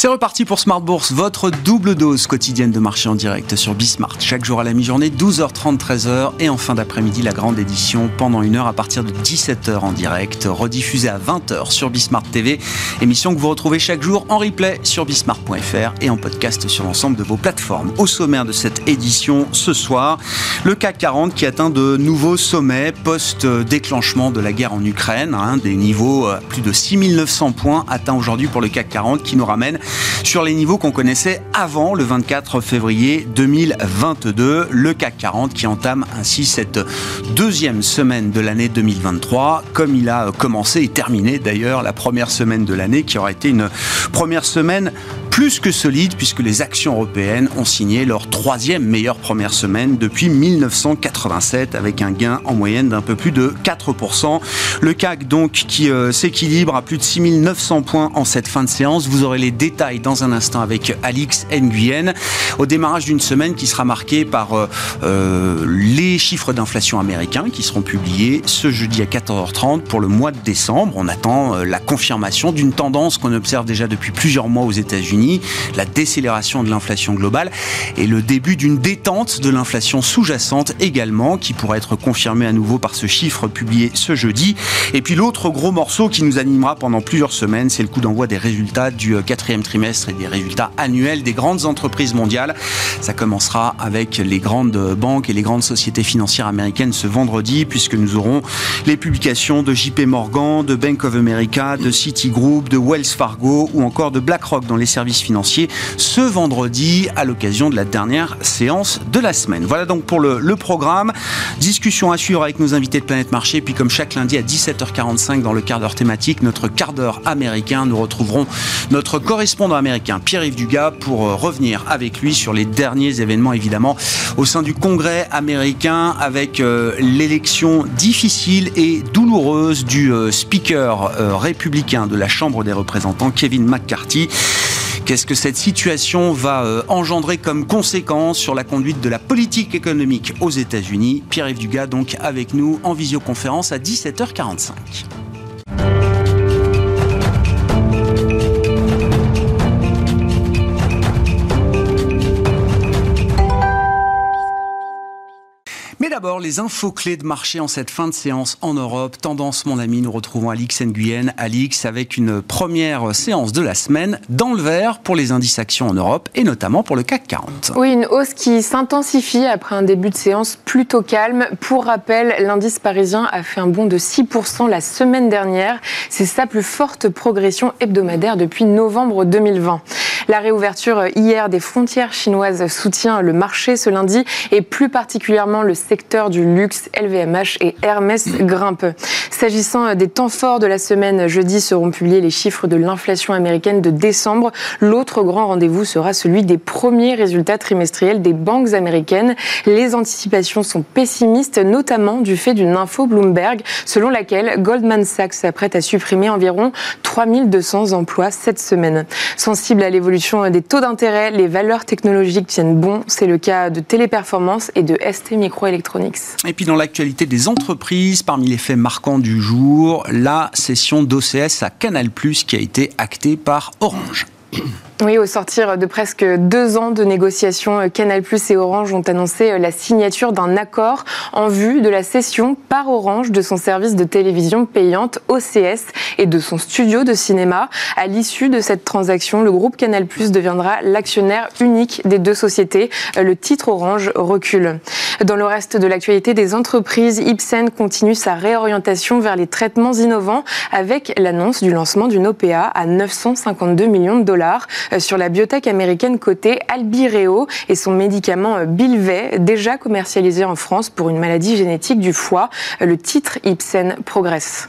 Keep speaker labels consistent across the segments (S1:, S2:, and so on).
S1: C'est reparti pour Smart Bourse, votre double dose quotidienne de marché en direct sur Bismart. Chaque jour à la mi-journée, 12h30, 13h et en fin d'après-midi, la grande édition pendant une heure à partir de 17h en direct, rediffusée à 20h sur Bismart TV. Émission que vous retrouvez chaque jour en replay sur bismart.fr et en podcast sur l'ensemble de vos plateformes. Au sommaire de cette édition ce soir, le CAC 40 qui atteint de nouveaux sommets post-déclenchement de la guerre en Ukraine, hein, des niveaux euh, plus de 6900 points atteints aujourd'hui pour le CAC 40 qui nous ramène sur les niveaux qu'on connaissait avant le 24 février 2022. Le CAC 40 qui entame ainsi cette deuxième semaine de l'année 2023, comme il a commencé et terminé d'ailleurs la première semaine de l'année, qui aura été une première semaine plus que solide puisque les actions européennes ont signé leur troisième meilleure première semaine depuis 1987 avec un gain en moyenne d'un peu plus de 4%. Le CAC donc qui euh, s'équilibre à plus de 6900 points en cette fin de séance. Vous aurez les détails dans un instant avec Alix Nguyen au démarrage d'une semaine qui sera marquée par euh, euh, les chiffres d'inflation américains qui seront publiés ce jeudi à 14h30 pour le mois de décembre. On attend la confirmation d'une tendance qu'on observe déjà depuis plusieurs mois aux États-Unis la décélération de l'inflation globale et le début d'une détente de l'inflation sous-jacente également, qui pourrait être confirmée à nouveau par ce chiffre publié ce jeudi. Et puis l'autre gros morceau qui nous animera pendant plusieurs semaines, c'est le coup d'envoi des résultats du euh, quatrième trimestre et des résultats annuels des grandes entreprises mondiales. Ça commencera avec les grandes banques et les grandes sociétés financières américaines ce vendredi, puisque nous aurons les publications de JP Morgan, de Bank of America, de Citigroup, de Wells Fargo ou encore de BlackRock dans les services financiers ce vendredi à l'occasion de la dernière séance de la semaine. Voilà donc pour le, programme. Discussion à suivre avec nos invités de Planète Marché. Puis comme chaque lundi à 17h45 dans le quart d'heure thématique, notre quart d'heure américain, nous retrouverons notre correspondant américain Pierre-Yves Dugas pour euh, revenir avec lui sur les derniers événements évidemment au sein du Congrès américain avec euh, l'élection difficile et douloureuse du euh, speaker républicain de la Chambre des représentants Kevin McCarthy. Qu'est-ce que cette situation va euh, engendrer comme conséquence sur la conduite de la politique économique aux États-Unis? Pierre-Yves Dugas, donc avec nous en visioconférence à 17h45. D'abord les infos clés de marché en cette fin de séance en Europe. Tendance, mon ami, nous retrouvons Alix Nguyen. Alix avec une première séance de la semaine dans le vert pour les indices actions en Europe et notamment pour le CAC 40.
S2: Oui, une hausse qui s'intensifie après un début de séance plutôt calme. Pour rappel, l'indice parisien a fait un bond de 6% la semaine dernière. C'est sa plus forte progression hebdomadaire depuis novembre 2020. La réouverture hier des frontières chinoises soutient le marché ce lundi et plus particulièrement le secteur du luxe, LVMH et Hermès grimpent. S'agissant des temps forts de la semaine, jeudi seront publiés les chiffres de l'inflation américaine de décembre. L'autre grand rendez-vous sera celui des premiers résultats trimestriels des banques américaines. Les anticipations sont pessimistes, notamment du fait d'une info Bloomberg selon laquelle Goldman Sachs s'apprête à supprimer environ 3200 emplois cette semaine. Sensible à l'évolution des taux d'intérêt, les valeurs technologiques tiennent bon. C'est le cas de Téléperformance et de ST
S1: Et puis dans l'actualité des entreprises, parmi les faits marquants du jour, la session d'OCS à Canal+, qui a été actée par Orange.
S2: Oui, au sortir de presque deux ans de négociations, Canal et Orange ont annoncé la signature d'un accord en vue de la cession par Orange de son service de télévision payante OCS et de son studio de cinéma. À l'issue de cette transaction, le groupe Canal deviendra l'actionnaire unique des deux sociétés. Le titre Orange recule. Dans le reste de l'actualité des entreprises, Ipsen continue sa réorientation vers les traitements innovants avec l'annonce du lancement d'une OPA à 952 millions de dollars. Euh, sur la biotech américaine cotée Albireo et son médicament euh, Bilvey, déjà commercialisé en France pour une maladie génétique du foie. Euh, le titre Ipsen progresse.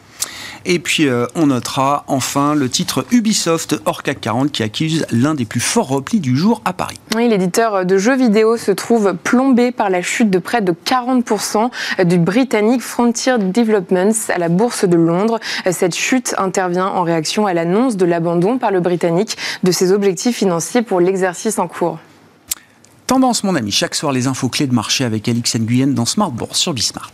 S1: Et puis, euh, on notera enfin le titre Ubisoft hors CAC 40 qui accuse l'un des plus forts replis du jour à Paris.
S2: Oui, l'éditeur de jeux vidéo se trouve plombé par la chute de près de 40% du britannique Frontier Developments à la bourse de Londres. Cette chute intervient en réaction à l'annonce de l'abandon par le britannique de ses objectifs financiers pour l'exercice en cours.
S1: Tendance, mon ami, chaque soir les infos clés de marché avec Alix Nguyen dans Smart Bourse sur Bismart.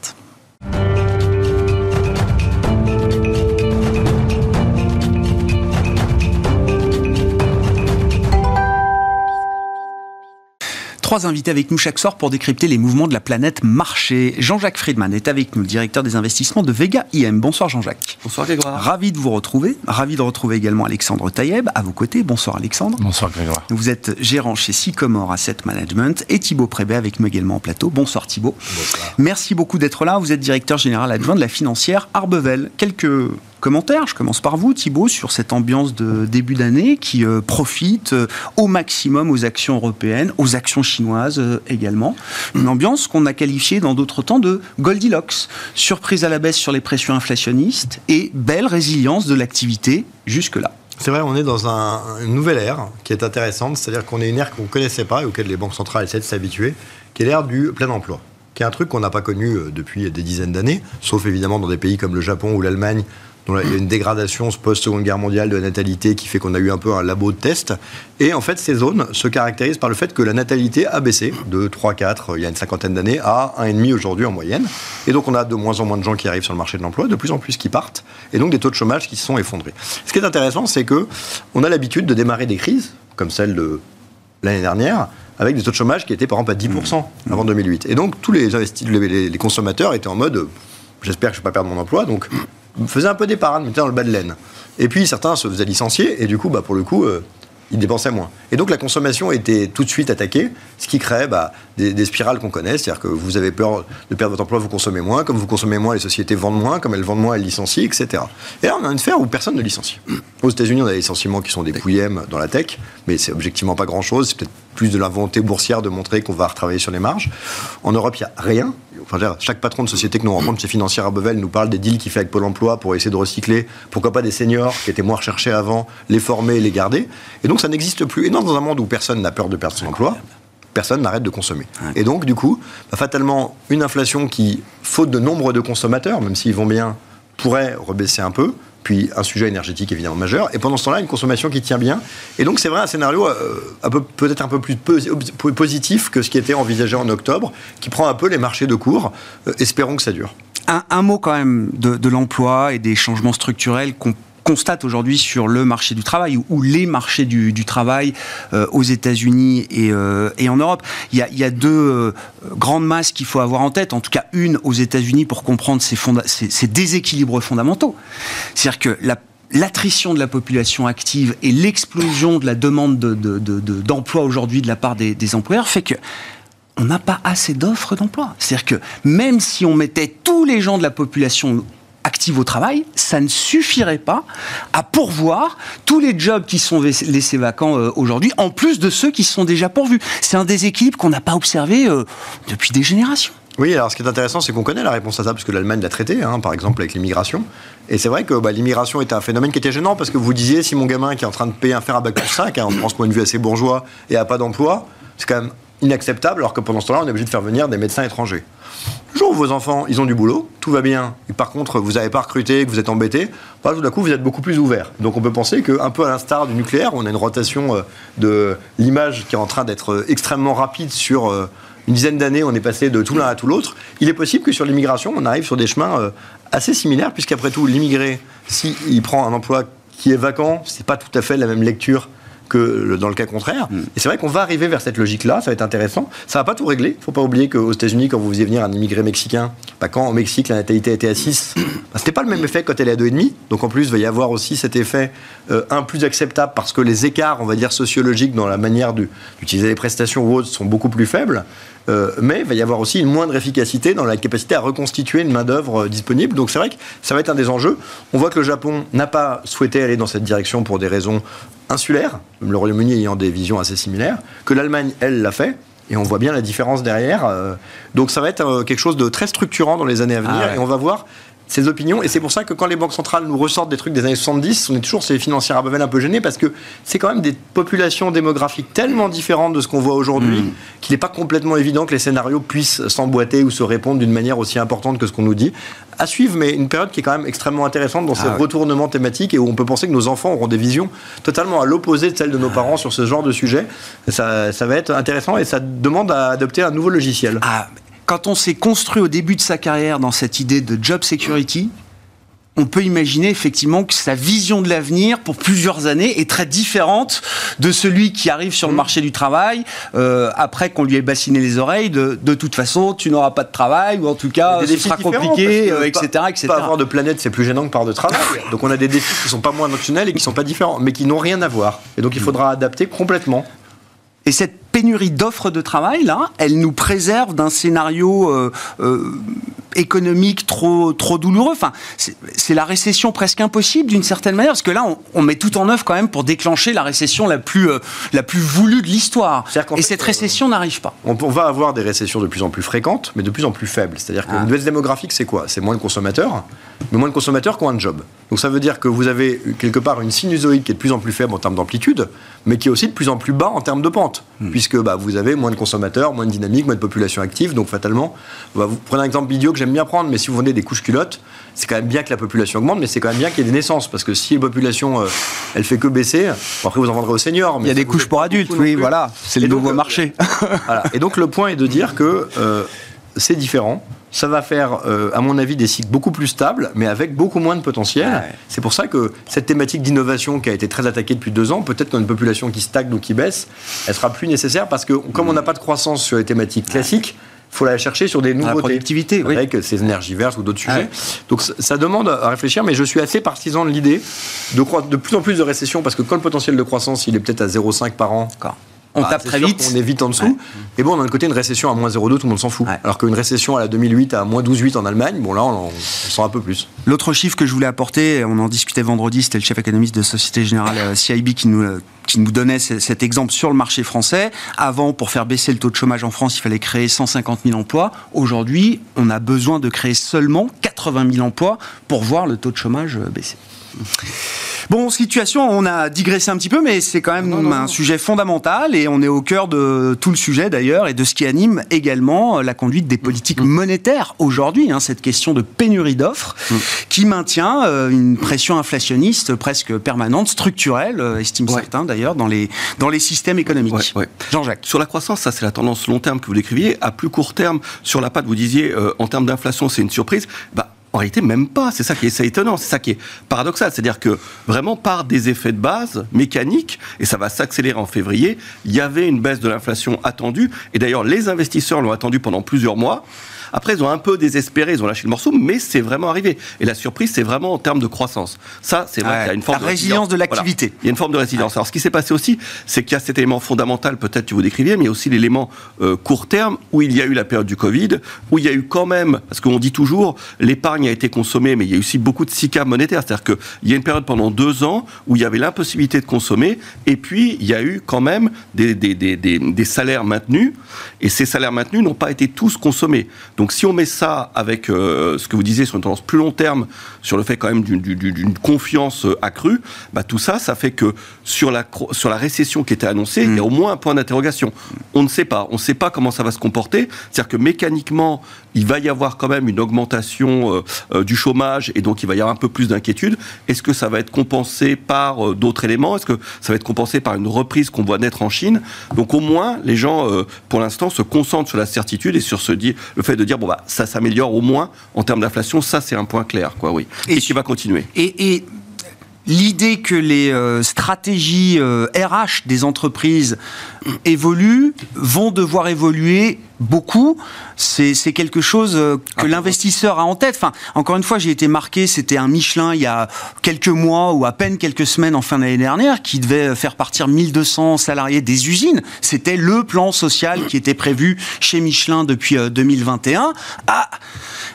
S1: Trois invités avec nous chaque soir pour décrypter les mouvements de la planète marché. Jean-Jacques Friedman est avec nous, le directeur des investissements de Vega IM. Bonsoir Jean-Jacques.
S3: Bonsoir Grégoire.
S1: Ravi de vous retrouver. Ravi de retrouver également Alexandre Taïeb à vos côtés. Bonsoir Alexandre.
S3: Bonsoir Grégoire.
S1: Vous êtes gérant chez Sycomore Asset Management et Thibaut Prébet avec nous également en plateau. Bonsoir Thibaut.
S3: Bonsoir.
S1: Merci beaucoup d'être là. Vous êtes directeur général adjoint de la financière Arbevel. Quelques commentaires. Je commence par vous, Thibault, sur cette ambiance de début d'année qui euh, profite euh, au maximum aux actions européennes, aux actions chinoises euh, également. Une ambiance qu'on a qualifiée dans d'autres temps de Goldilocks. Surprise à la baisse sur les pressions inflationnistes et belle résilience de l'activité jusque-là.
S3: C'est vrai, on est dans un, une nouvelle ère qui est intéressante, c'est-à-dire qu'on est une ère qu'on ne connaissait pas et auquel les banques centrales essaient de s'habituer, qui est l'ère du plein emploi qui est un truc qu'on n'a pas connu depuis des dizaines d'années, sauf évidemment dans des pays comme le Japon ou l'Allemagne, il y a une dégradation post-seconde guerre mondiale de la natalité qui fait qu'on a eu un peu un labo de test. Et en fait, ces zones se caractérisent par le fait que la natalité a baissé de 3, 4 il y a une cinquantaine d'années à 1,5 aujourd'hui en moyenne. Et donc, on a de moins en moins de gens qui arrivent sur le marché de l'emploi, de plus en plus qui partent, et donc des taux de chômage qui se sont effondrés. Ce qui est intéressant, c'est que on a l'habitude de démarrer des crises, comme celle de l'année dernière, avec des taux de chômage qui étaient par exemple à 10% avant 2008. Et donc, tous les, les, les consommateurs étaient en mode j'espère que je ne vais pas perdre mon emploi, donc faisait un peu des parades, mettait dans le bas de laine. Et puis certains se faisaient licencier, et du coup, bah, pour le coup, euh, ils dépensaient moins. Et donc la consommation était tout de suite attaquée, ce qui crée bah, des, spirales qu'on connaît, c'est-à-dire que vous avez peur de perdre votre emploi, vous consommez moins, comme vous consommez moins, les sociétés vendent moins, comme elles vendent moins, elles licencient, etc. Et là, on a une sphère où personne ne licencie. Aux États-Unis, on a des licenciements qui sont des pouillèmes dans la tech, mais c'est objectivement pas grand-chose, c'est peut-être plus de la volonté boursière de montrer qu'on va retravailler sur les marges. En Europe, il n'y a rien. Enfin, chaque patron de société que nous rencontrons chez Financière à Bevel nous parle des deals qu'il fait avec Pôle emploi pour essayer de recycler, pourquoi pas des seniors qui étaient moins recherchés avant, les former, les garder. Et donc ça n'existe plus. Et non, dans un monde où personne n'a peur de perdre son emploi, personne n'arrête de consommer. Et donc, du coup, bah, fatalement, une inflation qui, faute de nombre de consommateurs, même s'ils vont bien, pourrait rebaisser un peu puis un sujet énergétique évidemment majeur, et pendant ce temps-là, une consommation qui tient bien. Et donc c'est vrai un scénario euh, peut-être un peu plus positif que ce qui était envisagé en octobre, qui prend un peu les marchés de cours. Euh, espérons que ça dure.
S1: Un, mot quand même de, l'emploi et des changements structurels qu'on constate aujourd'hui sur le marché du travail ou, les marchés du, travail euh, aux États-Unis euh, et, en Europe. Il y a, deux euh, grandes masses qu'il faut avoir en tête, en tout cas une aux États-Unis pour comprendre ces, déséquilibres fondamentaux. C'est-à-dire que l'attrition de la population active et l'explosion de la demande d'emploi de, aujourd'hui de la part des, employeurs fait que on n'a pas assez d'offres d'emploi. C'est-à-dire que même si on mettait tous les gens de la population active au travail, ça ne suffirait pas à pourvoir tous les jobs qui sont laissés vacants euh, aujourd'hui, en plus de ceux qui sont déjà pourvus. C'est un déséquilibre qu'on n'a pas observé euh, depuis des générations.
S3: Oui, alors ce qui est intéressant, c'est qu'on connaît la réponse à ça, parce que l'Allemagne l'a traité, hein, par exemple avec l'immigration. Et c'est vrai que bah, l'immigration était un phénomène qui était gênant, parce que vous disiez, si mon gamin qui est en train de payer un fer à bac plus 5, hein, on ce point de vue assez bourgeois, et a pas d'emploi, c'est quand même inacceptable, alors que pendant ce temps-là, on est obligé de faire venir des médecins étrangers. Le jour où vos enfants, ils ont du boulot, tout va bien, par contre, vous n'avez pas recruté, que vous êtes embêté, bah, tout d'un coup, vous êtes beaucoup plus ouvert. Donc on peut penser qu'un peu à l'instar du nucléaire, on a une rotation euh, de l'image qui est en train d'être euh, extrêmement rapide sur euh, une dizaine d'années, on est passé de tout l'un à tout l'autre. Il est possible que sur l'immigration, on arrive sur des chemins assez similaires, puisqu'après tout, l'immigré, s'il prend un emploi qui est vacant, c'est pas tout à fait la même lecture que dans le cas contraire. Mm. Et c'est vrai qu'on va arriver vers cette logique-là, ça va être intéressant. Ça va pas tout régler. Il faut pas oublier qu'aux États-Unis, quand vous faisiez venir un immigré mexicain, bah, quand au Mexique la natalité était à 6, bah, c'était pas le même effet quand elle est à 2,5. Donc en plus, il va y avoir aussi cet effet, euh, un plus acceptable parce que les écarts, on va dire, sociologiques dans la manière d'utiliser les prestations ou autres sont beaucoup plus faibles. Euh, mais il va y avoir aussi une moindre efficacité dans la capacité à reconstituer une main-d'œuvre euh, disponible. Donc c'est vrai que ça va être un des enjeux. On voit que le Japon n'a pas souhaité aller dans cette direction pour des raisons insulaires, le Royaume-Uni ayant des visions assez similaires, que l'Allemagne, elle, l'a fait. Et on voit bien la différence derrière. Euh. donc ça va être quelque chose de très structurant dans les années à venir. Ah et on va voir ces opinions. Et c'est pour ça que quand les banques centrales nous ressortent des trucs des années 70, on est toujours ces financières à Babel un peu gênés parce que c'est quand même des populations démographiques tellement différentes de ce qu'on voit aujourd'hui
S1: Mm.
S3: qu'il n'est pas complètement évident que les scénarios puissent s'emboîter ou se répondre d'une manière aussi importante que ce qu'on nous dit. À suivre, mais une période qui est quand même extrêmement intéressante dans ces
S1: Ah ouais.
S3: retournements thématiques et où on peut penser que nos enfants auront des visions totalement à l'opposé de celles de nos parents sur ce genre de sujet. Ça, ça va être intéressant et ça demande à adopter un nouveau logiciel.
S1: Ah, quand on s'est construit au début de sa carrière dans cette idée de job security, on peut imaginer effectivement que sa vision de l'avenir pour plusieurs années est très différente de celui qui arrive sur le
S3: Mmh.
S1: marché du travail euh, après qu'on lui ait bassiné les oreilles. De, de toute façon, tu n'auras pas de travail ou en tout cas, ce sera compliqué, euh, etc.,
S3: pas,
S1: etc.
S3: Pas avoir de planète, c'est plus gênant que par de travail. Donc on a des défis qui sont pas moins notionnels et qui sont pas différents, mais qui n'ont rien à voir. Et donc il faudra adapter complètement.
S1: Et cette pénurie d'offres de travail, là, elle nous préserve d'un scénario euh, euh, économique trop, trop douloureux. Enfin, c'est la récession presque impossible d'une certaine manière, parce que là, on, on met tout en œuvre quand même pour déclencher la récession la plus, euh, la plus voulue de l'histoire. Et cette récession n'arrive pas.
S3: On, on va avoir des récessions de plus en plus fréquentes, mais de plus en plus faibles. C'est-à-dire
S1: Ah.
S3: qu'une baisse démographique, c'est quoi? C'est moins de consommateurs, mais moins de consommateurs qui ont un job. Donc ça veut dire que vous avez quelque part une sinusoïde qui est de plus en plus faible en termes d'amplitude, mais qui est aussi de plus en plus bas en termes de pente,
S1: Hmm.
S3: puisque bah, vous avez moins de consommateurs, moins de dynamique, moins de population active. Donc fatalement, bah, vous prenez un exemple idiot que j'aime bien prendre, mais si vous vendez des couches culottes, c'est quand même bien que la population augmente, mais c'est quand même bien qu'il y ait des naissances, parce que si la population, euh, elle fait que baisser, bon, après vous en vendrez aux seniors.
S1: Il
S3: mais
S1: y a des couches pour adultes, oui, voilà. C'est le nouveau
S3: euh,
S1: marché.
S3: Voilà. Et donc le point est de dire que euh, c'est différent. Ça va faire, euh, à mon avis, des cycles beaucoup plus stables, mais avec beaucoup moins de potentiel.
S1: Ouais.
S3: C'est pour ça que cette thématique d'innovation qui a été très attaquée depuis deux ans, peut-être qu'une population qui stagne ou qui baisse, elle sera plus nécessaire parce que comme on n'a pas de croissance sur les thématiques classiques, il faut la chercher sur des
S1: la
S3: nouveautés.
S1: productivité, oui.
S3: Avec ces énergies vertes ou d'autres sujets. Donc ça, demande à réfléchir, mais je suis assez partisan de l'idée de, de plus en plus de récession parce que quand le potentiel de croissance il est peut-être à 0,5 par an,
S1: D'accord. On
S3: ah,
S1: tape très
S3: sûr
S1: vite.
S3: qu'on est vite en dessous.
S1: Ouais.
S3: Et bon, d'un côté, une récession à moins 0,2, tout le monde s'en fout.
S1: Ouais.
S3: Alors qu'une récession à la 2008 à moins 12,8 en Allemagne, bon là, on, on sent un peu plus.
S1: L'autre chiffre que je voulais apporter, on en discutait vendredi, c'était le chef économiste de Société Générale euh, CIB qui nous, euh, qui nous donnait ce- cet exemple sur le marché français. Avant, pour faire baisser le taux de chômage en France, il fallait créer 150 000 emplois. Aujourd'hui, on a besoin de créer seulement 80 000 emplois pour voir le taux de chômage euh, baisser. Bon, situation, on a digressé un petit peu, mais c'est quand même un sujet fondamental et on est au cœur de tout le sujet d'ailleurs et de ce qui anime également la conduite des politiques monétaires aujourd'hui, hein, cette question de pénurie d'offres qui maintient euh, une pression inflationniste presque permanente, structurelle, euh, estiment
S4: Ouais.
S1: certains d'ailleurs, dans les, dans les systèmes économiques.
S4: Ouais, ouais.
S1: Jean-Jacques.
S4: Sur la croissance, ça c'est la tendance long terme que vous décriviez. À plus court terme, sur la patte, vous disiez euh, en termes d'inflation, c'est une surprise. Bah, en réalité, même pas. C'est ça qui est étonnant, c'est ça qui est paradoxal. C'est-à-dire que vraiment par des effets de base mécaniques, et ça va s'accélérer en février, il y avait une baisse de l'inflation attendue. Et d'ailleurs, les investisseurs l'ont attendu pendant plusieurs mois. Après, ils ont un peu désespéré, ils ont lâché le morceau, mais c'est vraiment arrivé. Et la surprise, c'est vraiment en termes de croissance. Ça, c'est vrai
S1: Ouais,
S4: qu'il y a une forme
S1: la résilience de l'activité.
S4: Voilà. Il y a une forme de résilience. Alors, ce qui s'est passé aussi, c'est qu'il y a cet élément fondamental, peut-être que vous décriviez, mais il y a aussi l'élément euh, court terme, où il y a eu la période du Covid, où il y a eu quand même, parce qu'on dit toujours, l'épargne a été consommée, mais il y a eu aussi beaucoup de SICA monétaire. C'est-à-dire qu'il y a une période pendant deux ans où il y avait l'impossibilité de consommer, et puis il y a eu quand même des, des, des, des, des salaires maintenus, et ces salaires maintenus n'ont pas été tous consommés. Donc, si on met ça avec euh, ce que vous disiez sur une tendance plus long terme, sur le fait quand même d'une- confiance euh, accrue, bah, tout ça, ça fait que sur la, sur la récession qui était annoncée, il y a au moins un point d'interrogation. On ne sait pas. On ne sait pas comment ça va se comporter. C'est-à-dire que mécaniquement, il va y avoir quand même une augmentation euh, du chômage et donc il va y avoir un peu plus d'inquiétude. Est-ce que ça va être compensé par d'autres éléments? Est-ce que ça va être compensé par une reprise qu'on voit naître en Chine? Donc au moins, les gens, pour l'instant, se concentrent sur la certitude et sur le fait de dire bon bah ça s'améliore au moins en termes d'inflation. Ça, c'est un point clair, quoi, oui,
S1: Et
S4: et, qui va continuer.
S1: Et, et l'idée que les euh, stratégies euh, RH des entreprises évoluent, vont devoir évoluer beaucoup, c'est quelque chose euh, que l'investisseur a en tête. Enfin, encore une fois, j'ai été marqué, c'était un Michelin il y a quelques mois ou à peine quelques semaines en fin d'année dernière qui devait faire partir 1200 salariés des usines. C'était le plan social qui était prévu chez Michelin depuis euh, 2021. Ah,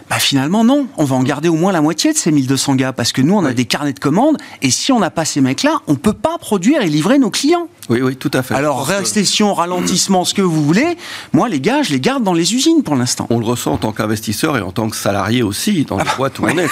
S1: bah finalement non, on va en garder au moins la moitié de ces 1200 gars parce que nous on a des carnets de commandes et si on n'a pas ces mecs-là, on peut pas produire et livrer nos clients.
S4: Oui, oui, tout à fait.
S1: Alors, récession, ralentissement, ce que vous voulez, moi, les gars, je les garde dans les usines pour l'instant.
S4: On le ressent en tant qu'investisseur et en tant que salarié aussi, dans les boîtes où on est.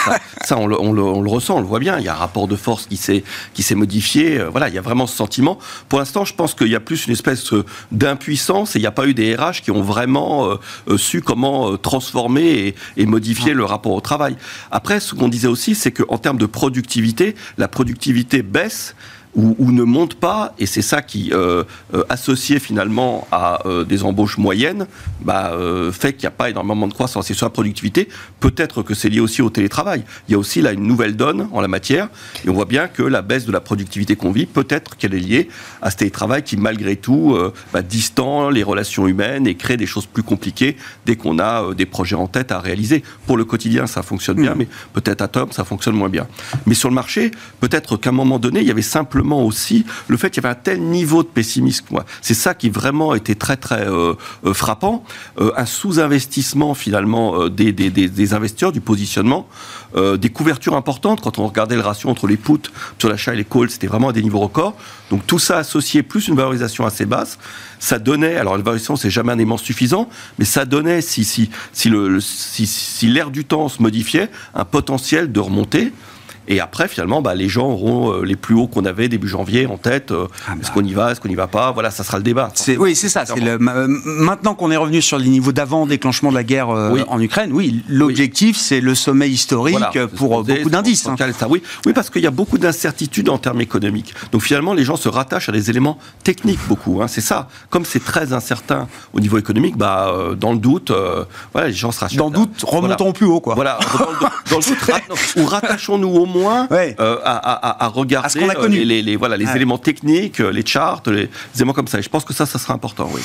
S4: Ça, on, le, on, le, on, le, ressent, on le voit bien. Il y a un rapport de force qui s'est modifié. Euh, voilà, il y a vraiment ce sentiment. Pour l'instant, je pense qu'il y a plus une espèce euh, d'impuissance et il n'y a pas eu des RH qui ont vraiment euh, su comment transformer et, et modifier ah. le rapport au travail. Après, ce qu'on disait aussi, c'est qu'en termes de productivité, la productivité baisse ou, ne monte pas, et c'est ça qui, euh, euh, associé finalement à euh, des embauches moyennes, bah, fait qu'il n'y a pas énormément de croissance. Et sur la productivité, peut-être que c'est lié aussi au télétravail. Il y a aussi là une nouvelle donne en la matière, et on voit bien que la baisse de la productivité qu'on vit, peut-être qu'elle est liée à ce télétravail qui, malgré tout, bah, distend les relations humaines et crée des choses plus compliquées dès qu'on a des projets en tête à réaliser. Pour le quotidien, ça fonctionne bien, mmh. mais peut-être à Tom, ça fonctionne moins bien. Mais sur le marché, peut-être qu'à un moment donné, il y avait simplement aussi le fait qu'il y avait un tel niveau de pessimisme. C'est ça qui vraiment était très très euh, euh, frappant. Euh, un sous-investissement finalement des, investisseurs, du positionnement, des couvertures importantes. Quand on regardait le ratio entre les puts sur l'achat et les calls, c'était vraiment à des niveaux records. Donc tout ça associé plus une valorisation assez basse, ça donnait. Alors la valorisation c'est jamais un élément suffisant, mais ça donnait si si si, si l'air du temps se modifiait, un potentiel de remontée. Et après, finalement, bah, les gens auront euh, les plus hauts qu'on avait début janvier en tête. Euh, ah est-ce bah. qu'on y va, est-ce qu'on n'y va pas Voilà, ça sera le débat.
S1: oui, c'est ça. Le, maintenant qu'on est revenu sur les niveaux d'avant déclenchement de la guerre euh, en Ukraine, oui, l'objectif, c'est le sommet historique pour beaucoup d'indices. Hein.
S4: Oui, oui, parce qu'il y a beaucoup d'incertitudes en termes économiques. Donc finalement, les gens se rattachent à des éléments techniques beaucoup. Hein, c'est ça. Comme c'est très incertain au niveau économique, bah, dans le doute, voilà, les gens se rattachent.
S1: Dans le doute, remontons plus haut, quoi.
S4: Voilà, dans le, doute, ou rattachons-nous au moins euh, à, regarder euh, les, voilà, les éléments techniques, euh, les charts, les, éléments comme ça. Et je pense que ça, ça sera important, oui.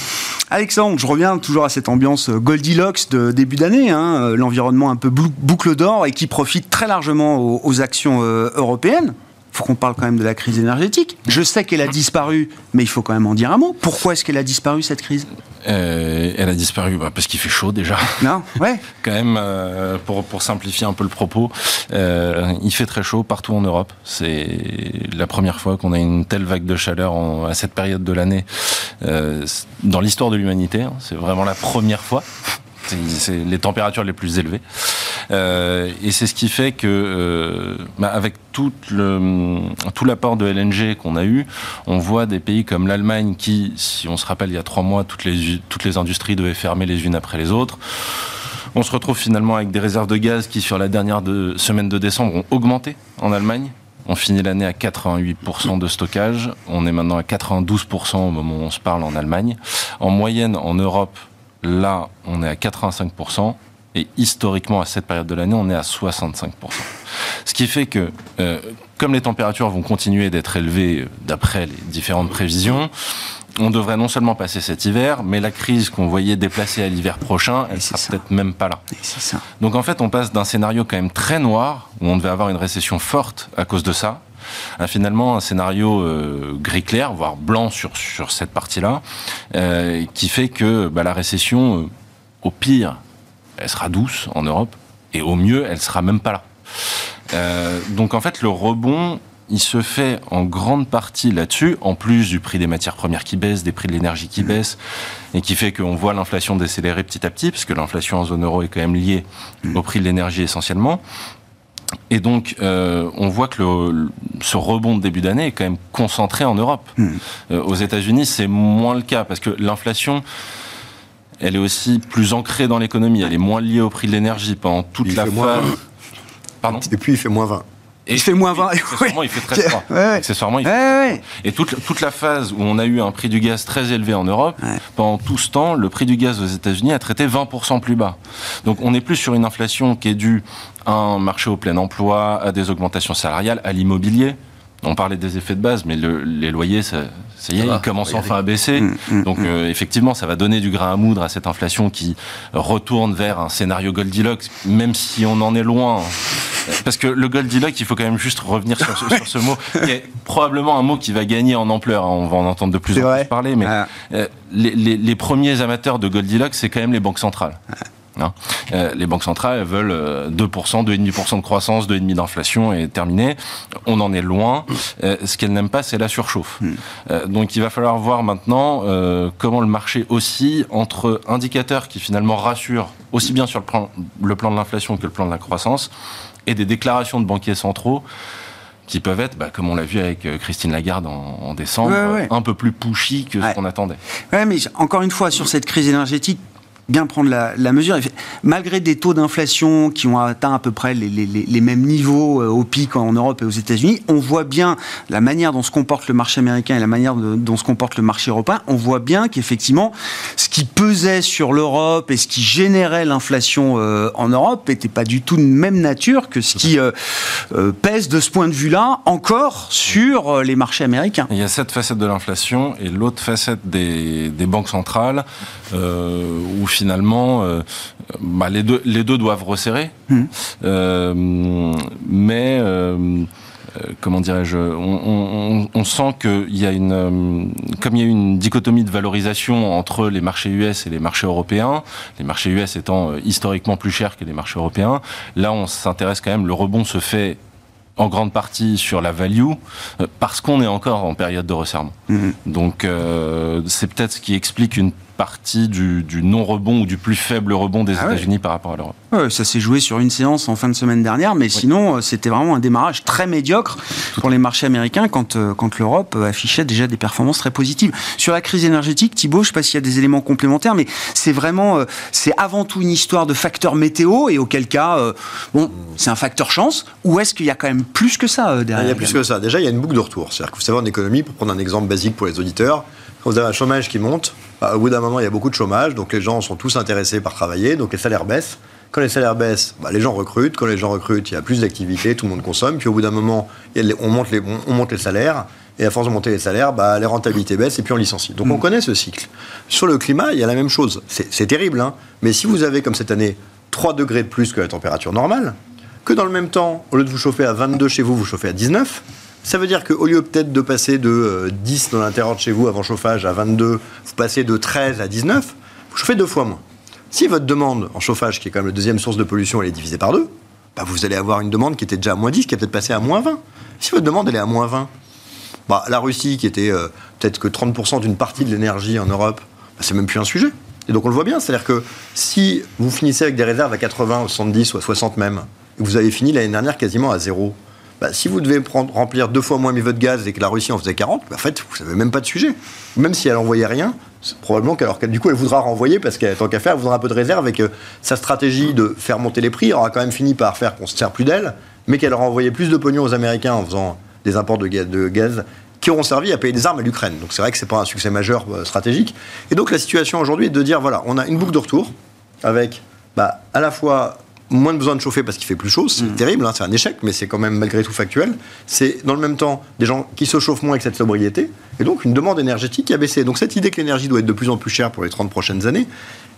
S1: Alexandre, je reviens toujours à cette ambiance Goldilocks de début d'année, hein, l'environnement un peu boucle d'or et qui profite très largement aux, actions européennes faut qu'on parle quand même de la crise énergétique. Je sais qu'elle a disparu, mais il faut quand même en dire un mot. Pourquoi est-ce qu'elle a disparu, cette crise
S5: euh, Elle a disparu bah, parce qu'il fait chaud déjà.
S1: Non, ouais.
S5: quand même, euh, pour, pour, simplifier un peu le propos, euh, il fait très chaud partout en Europe. C'est la première fois qu'on a une telle vague de chaleur à cette période de l'année dans l'histoire de l'humanité. Hein. C'est vraiment la première fois. C'est les températures les plus élevées. Euh, et c'est ce qui fait que, euh, bah, avec tout le tout l'apport de LNG qu'on a eu, on voit des pays comme l'Allemagne qui, si on se rappelle, il y a trois mois, toutes les toutes les industries devaient fermer les unes après les autres. On se retrouve finalement avec des réserves de gaz qui, sur la dernière de, semaine de décembre, ont augmenté en Allemagne. On finit l'année à 88% de stockage. On est maintenant à 92% au moment où on se parle en Allemagne. En moyenne, en Europe, là, on est à 85%. Et historiquement, à cette période de l'année, on est à 65%. Ce qui fait que, euh, comme les températures vont continuer d'être élevées euh, d'après les différentes prévisions, on devrait non seulement passer cet hiver, mais la crise qu'on voyait déplacer à l'hiver prochain, elle sera peut-être même pas là. Ça. Donc en fait, on passe d'un scénario quand même très noir, où on devait avoir une récession forte à cause de ça, finalement un scénario euh, gris clair, voire blanc sur, sur cette partie-là, qui fait que bah, la récession, au pire, elle sera douce en Europe, et au mieux, elle sera même pas là. Euh, donc en fait, le rebond, il se fait en grande partie là-dessus, en plus du prix des matières premières qui baisse, des prix de l'énergie qui baissent, et qui fait qu'on voit l'inflation décélérer petit à petit, parce que l'inflation en zone euro est quand même liée au prix de l'énergie essentiellement. Et donc, euh, on voit que le, ce rebond de début d'année est quand même concentré en Europe. Mmh. Euh, aux États-Unis, c'est moins le cas, parce que l'inflation, elle est aussi plus ancrée dans l'économie, elle est moins liée au prix de l'énergie pendant toute la phase.
S3: Pardon? Et puis il fait moins 20.
S1: Et il fait moins 20.
S5: Accessoirement, il fait très froid. Accessoirement, il fait Et toute, toute la phase où on a eu un prix du gaz très élevé en Europe, pendant tout ce temps, le prix du gaz aux États-Unis a traité 20% plus bas. Donc on n'est plus sur une inflation qui est due à un marché au plein emploi, à des augmentations salariales, à l'immobilier. On parlait des effets de base, mais les loyers, ça, ça y est, ils commencent enfin à baisser. Mm, mm, Donc mm. Euh, effectivement, ça va donner du grain à moudre à cette inflation qui retourne vers un scénario Goldilocks, même si on en est loin. Parce que le Goldilocks, il faut quand même juste revenir sur, ce mot, qui est probablement un mot qui va gagner en ampleur. Hein. On va en entendre de plus en plus parler, mais ah. euh, les, premiers amateurs de Goldilocks, c'est quand même les banques centrales. Hein. Euh, les banques centrales elles veulent 2%, 2,5% de croissance, 2,5% d'inflation et terminé. On en est loin. Euh, ce qu'elles n'aiment pas, c'est la surchauffe. Euh, donc il va falloir voir maintenant comment le marché oscille entre indicateurs qui finalement rassurent aussi bien sur le plan, le plan de l'inflation que le plan de la croissance et des déclarations de banquiers centraux qui peuvent être, bah, comme on l'a vu avec Christine Lagarde en, décembre, un peu plus pushy que ce qu'on attendait.
S1: Ouais, mais encore une fois, sur cette crise énergétique, bien prendre la, mesure. Malgré des taux d'inflation qui ont atteint à peu près les, mêmes niveaux euh, au pic en Europe et aux États-Unis, on voit bien la manière dont se comporte le marché américain et la manière dont se comporte le marché européen. On voit bien qu'effectivement, ce qui pesait sur l'Europe et ce qui générait l'inflation euh, en Europe n'était pas du tout de même nature que ce qui euh, pèse de ce point de vue-là encore sur les marchés américains.
S5: Il y a cette facette de l'inflation et l'autre facette des, banques centrales où finalement, euh, bah, les, deux, les deux doivent resserrer. Mmh. Euh, mais euh, comment dirais-je, on, sent qu'il y a une, comme il y a une dichotomie de valorisation entre les marchés US et les marchés européens, les marchés US étant historiquement plus chers que les marchés européens, là on s'intéresse quand même, le rebond se fait en grande partie sur la value parce qu'on est encore en période de resserrement. Mmh. Donc c'est peut-être ce qui explique une partie du, non-rebond ou du plus faible rebond des ah États-Unis par rapport à l'Europe.
S1: ça s'est joué sur une séance en fin de semaine dernière, mais sinon, euh, c'était vraiment un démarrage très médiocre pour les marchés américains quand, euh, quand l'Europe euh, affichait déjà des performances très positives. Sur la crise énergétique, Thibault, je ne sais pas s'il y a des éléments complémentaires, mais c'est vraiment, c'est avant tout une histoire de facteur météo, et auquel cas, bon, c'est un facteur chance, ou est-ce qu'il y a quand même plus que ça derrière
S3: Il y a plus que ça. Déjà, il y a une boucle de retour. C'est-à-dire que vous savez, en économie, pour prendre un exemple basique pour les auditeurs, quand vous avez un chômage qui monte, bah, au bout d'un moment, il y a beaucoup de chômage, donc les gens sont tous intéressés par travailler, donc les salaires baissent. Quand les salaires baissent, bah, les gens recrutent. Quand les gens recrutent, il y a plus d'activité, tout le monde consomme. Puis au bout d'un moment, on monte, les, on monte les salaires. Et à force de monter les salaires, bah, les rentabilités baissent et puis on licencie. Donc on mm. connaît ce cycle. Sur le climat, il y a la même chose. C'est terrible, hein. mais si vous avez, comme cette année, 3 degrés de plus que la température normale, que dans le même temps, au lieu de vous chauffer à 22 chez vous, vous chauffez à 19, ça veut dire qu'au lieu peut-être de passer de 10 euh, dans l'intérieur de chez vous avant chauffage à 22, vous passez de 13 à 19, vous chauffez deux fois moins. Si votre demande en chauffage, qui est quand même la deuxième source de pollution, elle est divisée par deux, bah vous allez avoir une demande qui était déjà à moins 10, qui a peut-être passé à moins 20. Si votre demande, elle est à moins 20, bah, la Russie, qui était euh, peut-être que 30% d'une partie de l'énergie en Europe, bah, c'est même plus un sujet. Et donc on le voit bien, c'est-à-dire que si vous finissez avec des réserves à 80, 70 ou à 60 même, vous avez fini l'année dernière quasiment à zéro, bah, si vous devez remplir deux fois moins mis votre gaz et que la Russie en faisait 40, bah, en fait, vous n'avez même pas de sujet. Même si elle envoyait rien, probablement qu'alors du coup, elle voudra renvoyer parce qu'elle tant qu'à faire, elle voudra un peu de réserve et que sa stratégie de faire monter les prix aura quand même fini par faire qu'on se sert plus d'elle, mais qu'elle aura envoyé plus de pognon aux Américains en faisant des imports de gaz, de gaz qui auront servi à payer des armes à l'Ukraine. Donc c'est vrai que c'est pas un succès majeur euh, stratégique. Et donc la situation aujourd'hui est de dire voilà, on a une boucle de retour avec bah, à la fois moins de besoin de chauffer parce qu'il fait plus chaud, c'est mm. terrible, hein, c'est un échec, mais c'est quand même malgré tout factuel. C'est dans le même temps des gens qui se chauffent moins avec cette sobriété, et donc une demande énergétique qui a baissé. Donc cette idée que l'énergie doit être de plus en plus chère pour les 30 prochaines années,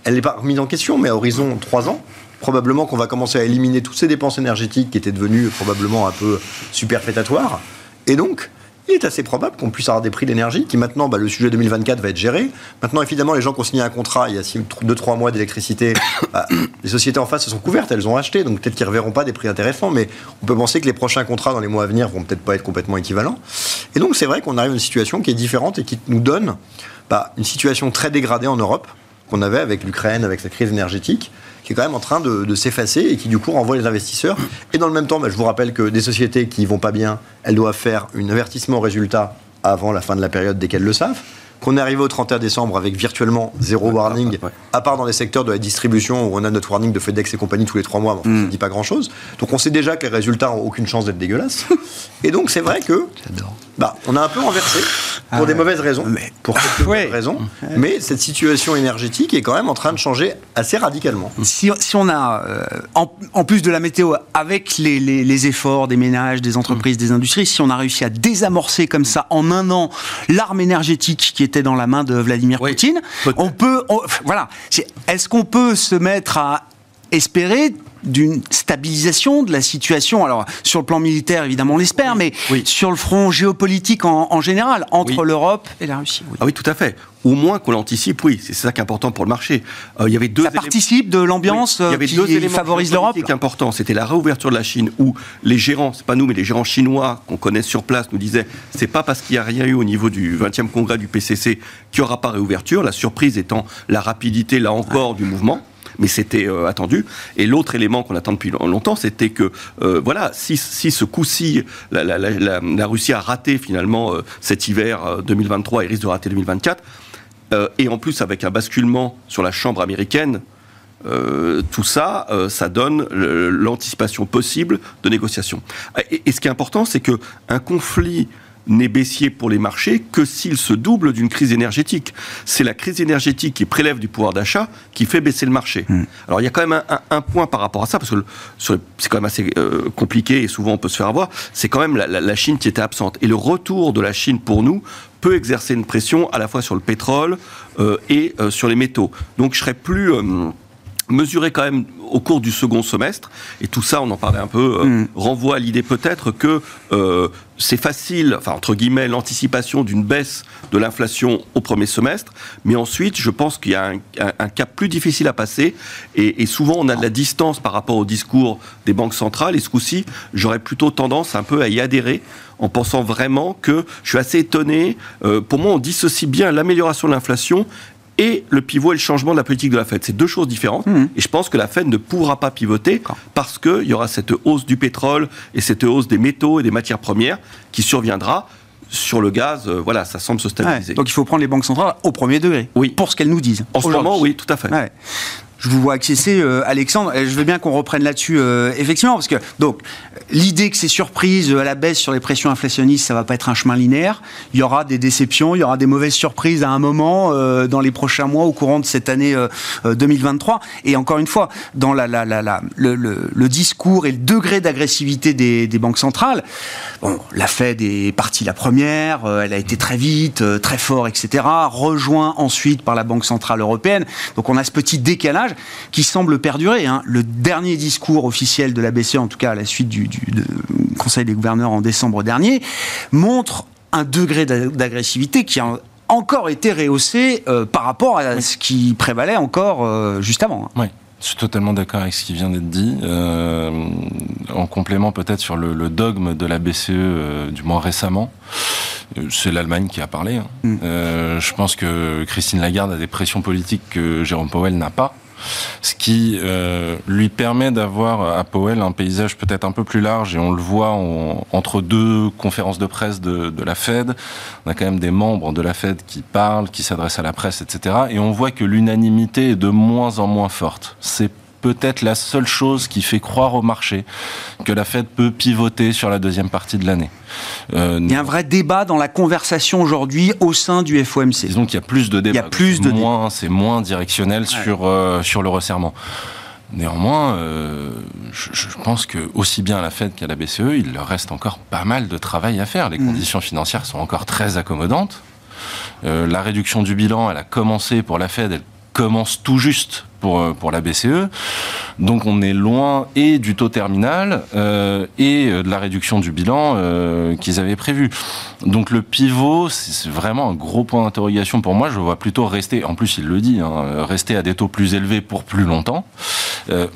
S3: elle n'est pas remise en question, mais à horizon 3 ans, probablement qu'on va commencer à éliminer toutes ces dépenses énergétiques qui étaient devenues probablement un peu superfétatoires. Et donc, il est assez probable qu'on puisse avoir des prix d'énergie qui maintenant, bah, le sujet 2024 va être géré. Maintenant, évidemment, les gens qui ont signé un contrat il y a 2-3 mois d'électricité, bah, les sociétés en face se sont couvertes, elles ont acheté, donc peut-être qu'ils ne reverront pas des prix intéressants, mais on peut penser que les prochains contrats dans les mois à venir vont peut-être pas être complètement équivalents. Et donc, c'est vrai qu'on arrive à une situation qui est différente et qui nous donne bah, une situation très dégradée en Europe qu'on avait avec l'Ukraine, avec sa crise énergétique qui est quand même en train de, s'effacer et qui du coup renvoie les investisseurs. Et dans le même temps, bah, je vous rappelle que des sociétés qui vont pas bien, elles doivent faire un avertissement au résultat avant la fin de la période dès qu'elles le savent qu'on est arrivé au 31 décembre avec virtuellement zéro warning, à part dans les secteurs de la distribution où on a notre warning de FedEx et compagnie tous les trois mois, mais ça ne mm. dit pas grand-chose. Donc on sait déjà que les résultats n'ont aucune chance d'être dégueulasses. et donc c'est vrai que bah, on a un peu renversé pour ah des mauvaises raisons, mais pour quelques raisons. Mais cette situation énergétique est quand même en train de changer assez radicalement.
S1: Si, on a, euh, en, plus de la météo, avec les, les, efforts des ménages, des entreprises, des industries, si on a réussi à désamorcer comme ça en un an l'arme énergétique qui était dans la main de Vladimir Poutine. On peut, voilà. Est-ce qu'on peut se mettre à espérer d'une stabilisation de la situation. Alors, sur le plan militaire, évidemment, on l'espère, mais sur le front géopolitique en, général, entre l'Europe et la Russie.
S4: Ah oui, tout à fait. Au moins qu'on l'anticipe, oui, c'est ça qui est important pour le marché. Euh, il y avait deux
S1: ça participe de l'ambiance
S4: oui,
S1: qui deux éléments favorise l'Europe.
S4: important, c'était la réouverture de la Chine où les gérants, c'est pas nous, mais les gérants chinois qu'on connaît sur place nous disaient c'est pas parce qu'il n'y a rien eu au niveau du 20e congrès du PCC qu'il n'y aura pas réouverture. La surprise étant la rapidité, là encore, du mouvement mais c'était euh, attendu. Et l'autre élément qu'on attend depuis longtemps, c'était que, euh, voilà, si, si, ce coup-ci, la, Russie a raté finalement euh, cet hiver 2023 et risque de rater 2024, et en plus avec un basculement sur la Chambre américaine, tout ça, ça donne l'anticipation possible de négociations. Et, et, ce qui est important, c'est que un conflit n'est baissier pour les marchés que s'il se double d'une crise énergétique. C'est la crise énergétique qui prélève du pouvoir d'achat qui fait baisser le marché. Hmm. Alors il y a quand même un, point par rapport à ça, parce que c'est quand même assez euh, compliqué et souvent on peut se faire avoir, c'est quand même la, Chine qui était absente. Et le retour de la Chine pour nous peut exercer une pression à la fois sur le pétrole euh, et euh, sur les métaux. Donc je serais plus mesuré quand même au cours du second semestre, et tout ça, on en parlait un peu, euh, mm. renvoie à l'idée peut-être que euh, c'est facile, enfin entre guillemets, l'anticipation d'une baisse de l'inflation au premier semestre, mais ensuite, je pense qu'il y a un, cap plus difficile à passer, et, souvent on a de la distance par rapport au discours des banques centrales, et ce coup-ci, j'aurais plutôt tendance un peu à y adhérer en pensant vraiment que je suis assez étonné. Euh, pour moi, on dissocie bien l'amélioration de l'inflation et le pivot et le changement de la politique de la Fed. C'est deux choses différentes. Mmh. Et je pense que la Fed ne pourra pas pivoter parce qu'il y aura cette hausse du pétrole et cette hausse des métaux et des matières premières qui surviendra sur le gaz, euh, voilà, ça semble se stabiliser.
S1: donc il faut prendre les banques centrales au premier degré,
S4: oui.
S1: pour ce qu'elles nous disent.
S4: En ce moment, oui, tout à fait.
S1: Je vous vois acquiescer, euh, Alexandre. Je veux bien qu'on reprenne là-dessus, euh, effectivement, parce que donc l'idée que ces surprises à la baisse sur les pressions inflationnistes, ça va pas être un chemin linéaire. Il y aura des déceptions, il y aura des mauvaises surprises à un moment euh, dans les prochains mois, au courant de cette année 2023. Et encore une fois, dans la, la, la, la le, le, discours et le degré d'agressivité des, des, banques centrales, bon, la Fed est partie la première, elle a été très vite, très fort, etc. Rejoint ensuite par la Banque centrale européenne. Donc on a ce petit décalage qui semble perdurer. Hein. Le dernier discours officiel de la BCE, en tout cas à la suite du, Conseil des gouverneurs en décembre dernier, montre un degré d'agressivité qui a encore été rehaussé euh, par rapport à ce qui prévalait encore euh, juste avant.
S5: Hein. Oui. Je suis totalement d'accord avec ce qui vient d'être dit. Euh, en complément peut-être sur le, dogme de la BCE, du moins récemment, c'est l'Allemagne qui a parlé. Hein. Mm. je pense que Christine Lagarde a des pressions politiques que Jérôme Powell n'a pas ce qui euh, lui permet d'avoir à Powell un paysage peut-être un peu plus large et on le voit entre deux conférences de presse de, la Fed. On a quand même des membres de la Fed qui parlent, qui s'adressent à la presse, etc. Et on voit que l'unanimité est de moins en moins forte. Peut-être la seule chose qui fait croire au marché que la Fed peut pivoter sur la deuxième partie de l'année.
S1: Euh, il y a un vrai débat dans la conversation aujourd'hui au sein du FOMC.
S5: Disons qu'il y a plus de débats.
S1: Il y a plus de
S5: moins, c'est moins directionnel sur euh, sur le resserrement. Néanmoins, euh, je, je, pense que aussi bien à la Fed qu'à la BCE, il leur reste encore pas mal de travail à faire. Les mmh. conditions financières sont encore très accommodantes. Euh, la réduction du bilan, elle a commencé pour la Fed, elle commence tout juste pour, euh, pour la BCE. Donc on est loin et du taux terminal euh, et euh, de la réduction du bilan qu'ils avaient prévu. Donc le pivot, c'est vraiment un gros point d'interrogation pour moi. Je vois plutôt rester, en plus il le dit, hein, rester à des taux plus élevés pour plus longtemps.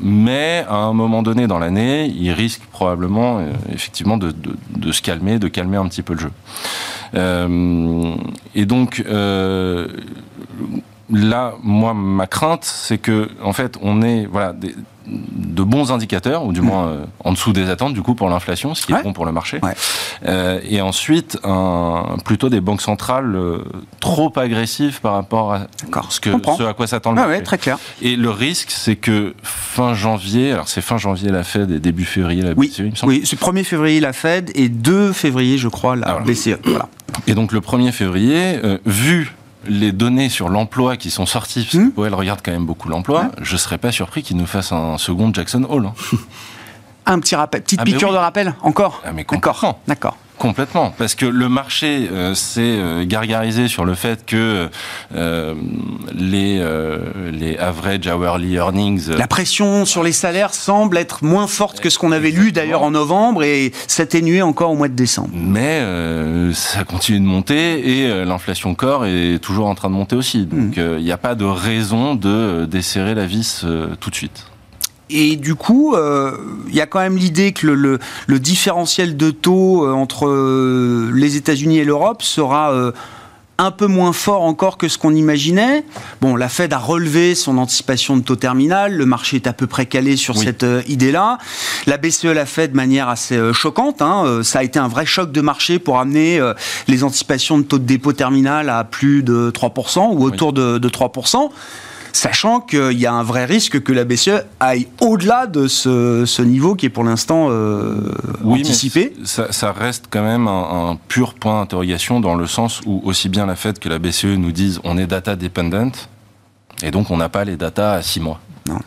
S5: Mais à un moment donné dans l'année, il risque probablement effectivement de, de, se calmer, de calmer un petit peu le jeu. et donc là, moi, ma crainte, c'est que, en fait, on est, voilà, des, de bons indicateurs, ou du moins euh, en dessous des attentes, du coup, pour l'inflation, ce qui est bon pour le marché. Euh, et ensuite, un, plutôt des banques centrales euh, trop agressives par rapport à ce, que, ce à quoi s'attend le
S1: ah marché. très clair.
S5: Et le risque, c'est que fin janvier, alors c'est fin janvier la Fed et début février la
S1: BCE, il me semble. Oui, c'est 1er février la Fed et 2 février, je crois, la BCE. Voilà.
S5: Et donc le 1er février, vu les données sur l'emploi qui sont sorties, parce que hmm. Powell regarde quand même beaucoup l'emploi, je serais pas surpris qu'il nous fasse un second Jackson Hole. Hein.
S1: un petit rappel, petite ah, piqûre de rappel, encore
S5: ah, mais D'accord,
S1: d'accord.
S5: Complètement, parce que le marché euh, s'est euh, gargarisé sur le fait que euh, les, euh, les average hourly earnings...
S1: La pression sur les salaires semble être moins forte que ce qu'on avait lu d'ailleurs en novembre et s'atténuer encore au mois de décembre.
S5: Mais euh, ça continue de monter et euh, l'inflation corps est toujours en train de monter aussi. Donc
S1: Mmh.
S5: euh, il n'y a pas de raison de euh, desserrer la vis euh, tout de suite.
S1: Et du coup, euh, il y a quand même l'idée que le, le- le différentiel de taux euh, entre euh, les États-Unis et l'Europe sera euh, un peu moins fort encore que ce qu'on imaginait. Bon, la Fed a relevé son anticipation de taux terminal, le marché est à peu près calé sur
S5: Oui.
S1: cette idée-là. La BCE l'a fait de manière assez choquante. hein. Ça a été un vrai choc de marché pour amener les anticipations de taux de dépôt terminal à plus de 3% ou autour de, de 3%. Sachant qu'il y a un vrai risque que la BCE aille au-delà de ce, ce niveau qui est pour l'instant euh,
S5: Oui,
S1: anticipé.
S5: ça, ça reste quand même un, un pur point d'interrogation dans le sens où aussi bien la Fed que la BCE nous disent on est data dependent et donc on n'a pas les data à six mois.
S1: Non.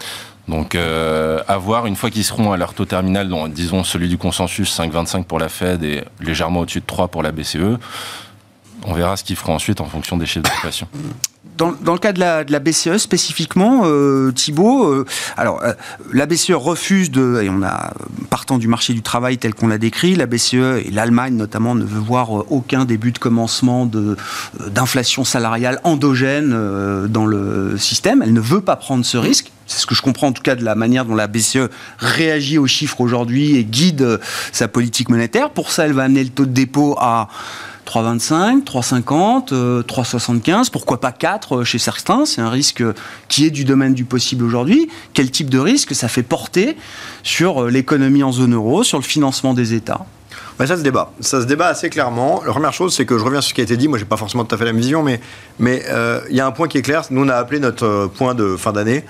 S5: Donc euh, à voir une fois qu'ils seront à leur taux terminal, dont, disons celui du consensus 5,25 pour la Fed et légèrement au-dessus de 3 pour la BCE, on verra ce qu'ils feront ensuite en fonction des chiffres d'inflation.
S1: Dans, le cas de la, BCE spécifiquement, euh, Thibault, euh, alors euh, la BCE refuse de, et on a partant du marché du travail tel qu'on l'a décrit, la BCE et l'Allemagne notamment ne veut voir euh, aucun début de commencement de euh, d'inflation salariale endogène euh, dans le système. Elle ne veut pas prendre ce risque. C'est ce que je comprends en tout cas de la manière dont la BCE réagit aux chiffres aujourd'hui et guide euh, sa politique monétaire. Pour ça, elle va amener le taux de dépôt à 3,25, 3,50, euh, 3,75, pourquoi pas 4 euh, chez certains C'est un risque qui est du domaine du possible aujourd'hui. Quel type de risque ça fait porter sur euh, l'économie en zone euro, sur le financement des États?
S3: Ça se débat. Ça se débat assez clairement. La première chose, c'est que je reviens sur ce qui a été dit. Moi, j'ai pas forcément tout à fait la même vision, mais euh, il y a un point qui est clair. Nous, on a appelé notre point de fin d'année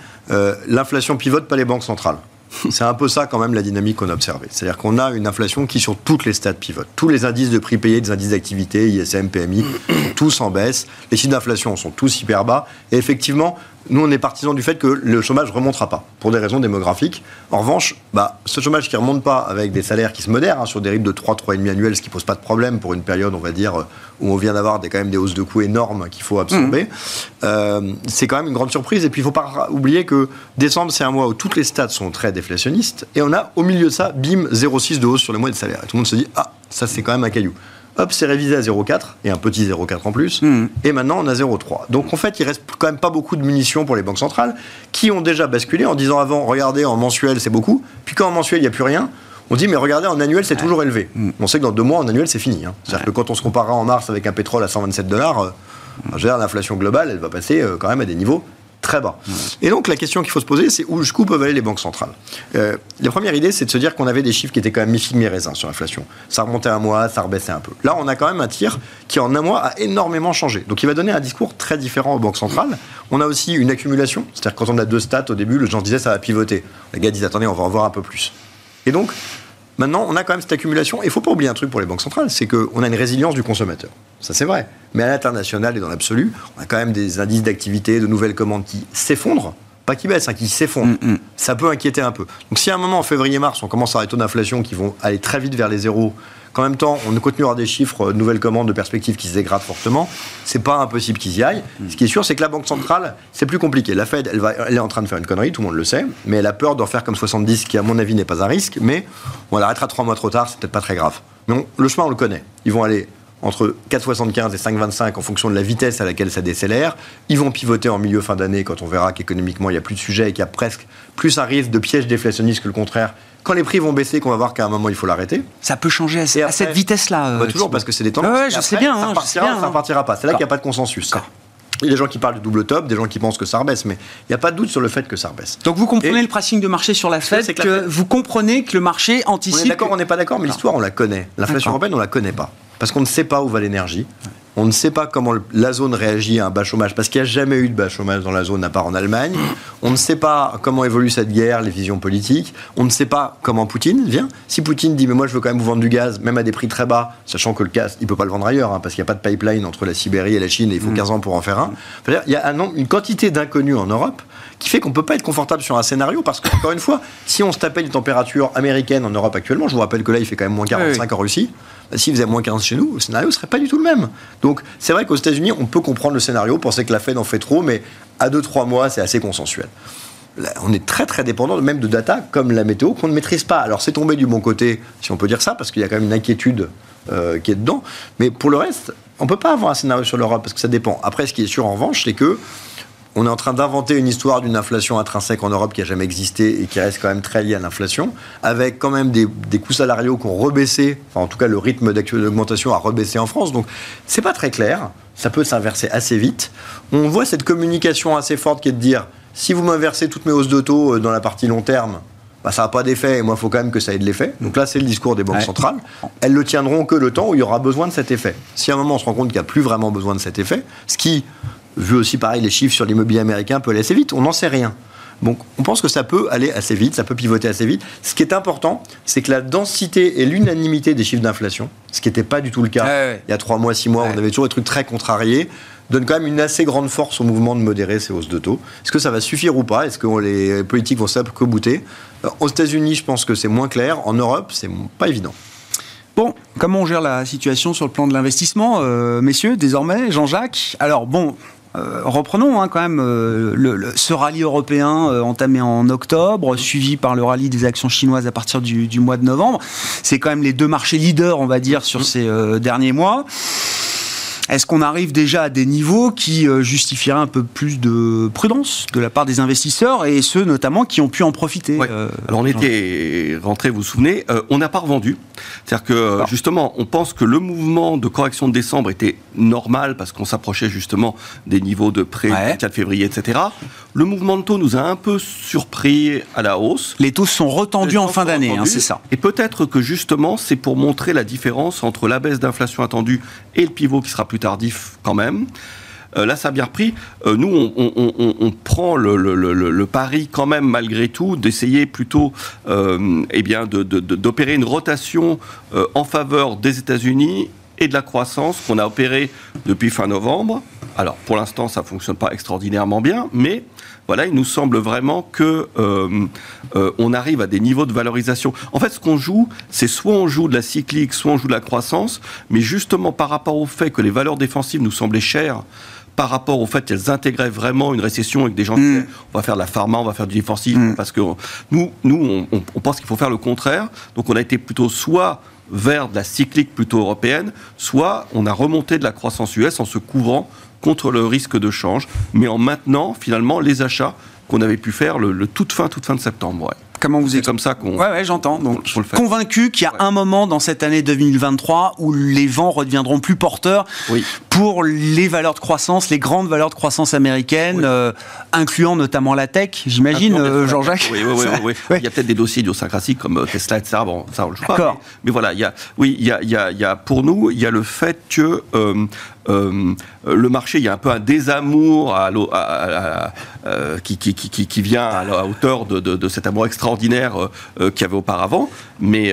S3: l'inflation pivote, pas les banques centrales. C'est un peu ça quand même la dynamique qu'on a observée. C'est-à-dire qu'on a une inflation qui sur toutes les stats pivote. Tous les indices de prix payés, des indices d'activité, ISM, PMI, sont tous en baisse. Les chiffres d'inflation sont tous hyper bas. Et effectivement, nous, on est partisans du fait que le chômage ne remontera pas, pour des raisons démographiques. En revanche, bah, ce chômage qui ne remonte pas avec des salaires qui se modèrent hein, sur des rythmes de 3, 3,5 annuels, ce qui pose pas de problème pour une période, on va dire, euh, où on vient d'avoir des, quand même des hausses de coûts énormes qu'il faut absorber, euh, c'est quand même une grande surprise. Et puis, il ne faut pas oublier que décembre, c'est un mois où toutes les stats sont très déflationnistes. Et on a, au milieu de ça, bim, 0,6 de hausse sur les mois de salaire. Et tout le monde se dit, ah, ça, c'est quand même un caillou. Hop, c'est révisé à 0,4 et un petit 0,4 en plus.
S1: Mhm.
S3: Et maintenant, on a 0,3. Donc, en fait, il reste quand même pas beaucoup de munitions pour les banques centrales qui ont déjà basculé en disant avant, regardez, en mensuel, c'est beaucoup. Puis quand en mensuel, il n'y a plus rien, on dit, mais regardez, en annuel, c'est toujours élevé. On sait que dans deux mois, en annuel, c'est fini. hein. C'est-à-dire que quand on se comparera en mars avec un pétrole à 127 dollars, euh, l'inflation globale, elle va passer euh, quand même à des niveaux très bas. Et donc la question qu'il faut se poser, c'est où jusqu'où peuvent aller les banques centrales? Euh, La première idée, c'est de se dire qu'on avait des chiffres qui étaient quand même mi-figue mi-raisin sur l'inflation. Ça remontait un mois, ça rebaissait un peu. Là, on a quand même un tir qui en un mois a énormément changé. Donc il va donner un discours très différent aux banques centrales. On a aussi une accumulation, c'est-à-dire quand on a deux stats au début, le gens disait ça va pivoter. Les gars disent attendez, on va en voir un peu plus. Et donc Maintenant, on a quand même cette accumulation. Et il ne faut pas oublier un truc pour les banques centrales, c'est qu'on a une résilience du consommateur. Ça, c'est vrai. Mais à l'international et dans l'absolu, on a quand même des indices d'activité, de nouvelles commandes qui s'effondrent. Pas qui baissent, hein, qui s'effondrent.
S1: Mm, mm.
S3: Ça peut inquiéter un peu. Donc, si à un moment, en février-mars, on commence à avoir des taux d'inflation qui vont aller très vite vers les zéros, qu'en même temps, on continuera des chiffres, euh, de nouvelles commandes, de perspectives qui se dégradent fortement, c'est pas impossible qu'ils y aillent. Ce qui est sûr, c'est que la Banque centrale, c'est plus compliqué. La Fed, elle, va, elle est en train de faire une connerie, tout le monde le sait, mais elle a peur d'en faire comme 70, qui, à mon avis, n'est pas un risque, mais on l'arrêtera trois mois trop tard, c'est peut-être pas très grave. Mais on- le chemin, on le connaît. Ils vont aller entre 4,75 et 5,25 en fonction de la vitesse à laquelle ça décélère. Ils vont pivoter en milieu fin d'année quand on verra qu'économiquement il n'y a plus de sujet et qu'il y a presque plus un risque de piège déflationniste que le contraire. Quand les prix vont baisser, qu'on va voir qu'à un moment il faut l'arrêter.
S1: Ça peut changer à, cette vitesse-là. euh,
S3: Bah, toujours parce que c'est des tendances.
S1: Ouais, ouais, je
S3: après,
S1: sais bien,
S3: Ça
S1: hein, je
S3: repartira,
S1: sais bien,
S3: ça
S1: hein.
S3: repartira pas. C'est là qu'il n'y a pas de consensus. Il y a des gens qui parlent du double top, des gens qui pensent que ça rebaisse, mais il n'y a pas de doute sur le fait que ça rebaisse.
S1: Donc vous comprenez
S3: Et-
S1: le pricing de marché sur la Fed,
S3: c'est que
S1: que,
S3: la Fed-
S1: vous comprenez que le marché
S3: On
S1: anticipe.
S3: est d'accord, on n'est pas d'accord, mais l'histoire, on la connaît. L'inflation européenne, on la connaît pas. Parce qu'on ne sait pas où va l'énergie. On ne sait pas comment la zone réagit à un bas chômage, parce qu'il n'y a jamais eu de bas chômage dans la zone, à part en Allemagne. On ne sait pas comment évolue cette guerre, les visions politiques. On ne sait pas comment Poutine vient. Si Poutine dit, mais moi je veux quand même vous vendre du gaz, même à des prix très bas, sachant que le gaz, il ne peut pas le vendre ailleurs, hein, parce qu'il n'y a pas de pipeline entre la Sibérie et la Chine, et il faut 15 mm. ans pour en faire un. Il y a une quantité d'inconnus en Europe qui fait qu'on ne peut pas être confortable sur un scénario, parce qu'encore une fois, si on se tapait les températures américaines en Europe actuellement, je vous rappelle que là il fait quand même moins 45 en Russie, bah, s'il faisait moins 15 chez nous, le scénario ne serait pas du tout le même. Donc c'est vrai qu'aux États-Unis, on peut comprendre le scénario, penser que la Fed en fait trop, mais à 2-3 mois, c'est assez consensuel. on est très très dépendant même de data comme la météo qu'on ne maîtrise pas. Alors c'est tombé du bon côté, si on peut dire ça, parce qu'il y a quand même une inquiétude euh, qui est dedans. Mais pour le reste, on ne peut pas avoir un scénario sur l'Europe parce que ça dépend. Après, ce qui est sûr en revanche, c'est que on est en train d'inventer une histoire d'une inflation intrinsèque en Europe qui n'a jamais existé et qui reste quand même très liée à l'inflation, avec quand même des, coûts salariaux qui ont rebaissé, enfin en tout cas le rythme d'augmentation a rebaissé en France. Donc c'est pas très clair, ça peut s'inverser assez vite. On voit cette communication assez forte qui est de dire si vous m'inversez toutes mes hausses de taux euh, dans la partie long terme, bah, ça n'a pas d'effet et moi il faut quand même que ça ait de l'effet. Donc là c'est le discours des banques centrales. Elles le tiendront que le temps où il y aura besoin de cet effet. Si à un moment on se rend compte qu'il n'y a plus vraiment besoin de cet effet, ce qui vu aussi pareil les chiffres sur l'immobilier américain, peut aller assez vite. On n'en sait rien. Donc on pense que ça peut aller assez vite, ça peut pivoter assez vite. Ce qui est important, c'est que la densité et l'unanimité des chiffres d'inflation, ce qui n'était pas du tout le cas il y a trois mois, six mois, on avait toujours des trucs très contrariés, donne quand même une assez grande force au mouvement de modérer ces hausses de taux. Est-ce que ça va suffire ou pas? Est-ce que les politiques vont s'accobouter euh, Aux États-Unis, je pense que c'est moins clair. En Europe, c'est pas évident.
S1: Bon, comment on gère la situation sur le plan de l'investissement, euh, messieurs, désormais, Jean-Jacques? Alors bon, euh, reprenons hein, quand même euh, le, ce rallye européen euh, entamé en octobre, suivi par le rallye des actions chinoises à partir du, du mois de novembre. C'est quand même les deux marchés leaders, on va dire, sur mmh. ces derniers mois. Est-ce qu'on arrive déjà à des niveaux qui euh, justifieraient un peu plus de prudence de la part des investisseurs et ceux notamment qui ont pu en profiter
S4: euh, Alors on était rentré, vous vous souvenez, euh, on n'a pas revendu. C'est-à-dire que justement, on pense que le mouvement de correction de décembre était normal parce qu'on s'approchait justement des niveaux de prêt du 4 février, etc. Le mouvement de taux nous a un peu surpris à la hausse.
S1: Les taux sont retendus en fin d'année, hein, c'est ça.
S4: Et peut-être que justement, c'est pour montrer la différence entre la baisse d'inflation attendue et le pivot qui sera plus tardif quand même. Euh, là, ça a bien repris. Euh, nous, on, prend le, pari quand même, malgré tout, d'essayer plutôt euh, eh bien, d'opérer une rotation en faveur des États-Unis et de la croissance qu'on a opérée depuis fin novembre. Alors, pour l'instant, ça ne fonctionne pas extraordinairement bien, mais voilà, il nous semble vraiment que on arrive à des niveaux de valorisation. En fait, ce qu'on joue, c'est soit on joue de la cyclique, soit on joue de la croissance, mais justement par rapport au fait que les valeurs défensives nous semblaient chères par rapport au fait qu'elles intégraient vraiment une récession avec des gens qui mm. disaient on va faire de la pharma, on va faire du défensif, mm. parce que nous, nous on, pense qu'il faut faire le contraire. Donc on a été plutôt soit vers de la cyclique plutôt européenne, soit on a remonté de la croissance US en se couvrant contre le risque de change, mais en maintenant finalement les achats qu'on avait pu faire le, toute fin, toute fin de septembre.
S1: Comment vous êtes
S4: comme ça qu'on.
S1: Ouais, ouais j'entends. Donc, convaincu qu'il y a un moment dans cette année 2023 où les vents redeviendront plus porteurs pour les valeurs de croissance, les grandes valeurs de croissance américaines, euh, incluant notamment la tech, j'imagine, euh, Jean-Jacques.
S4: Oui, oui, oui, oui. Il y a peut-être des dossiers idiosyncrasiques comme euh, Tesla, etc. Bon, ça, on le joue pas. Mais, mais, voilà, il y a, oui, il y a, il y a, il y a, pour nous, il y a le fait que euh, le marché, il y a un peu un désamour à, qui, qui, qui, qui, vient à la hauteur de, de, de cet amour extraordinaire euh, qu'il y avait auparavant. Mais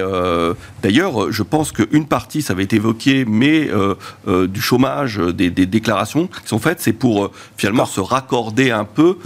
S4: d'ailleurs, je pense qu'une partie, ça avait été évoqué, mais du chômage, des, des, déclarations qui sont faites, c'est pour finalement se raccorder un peu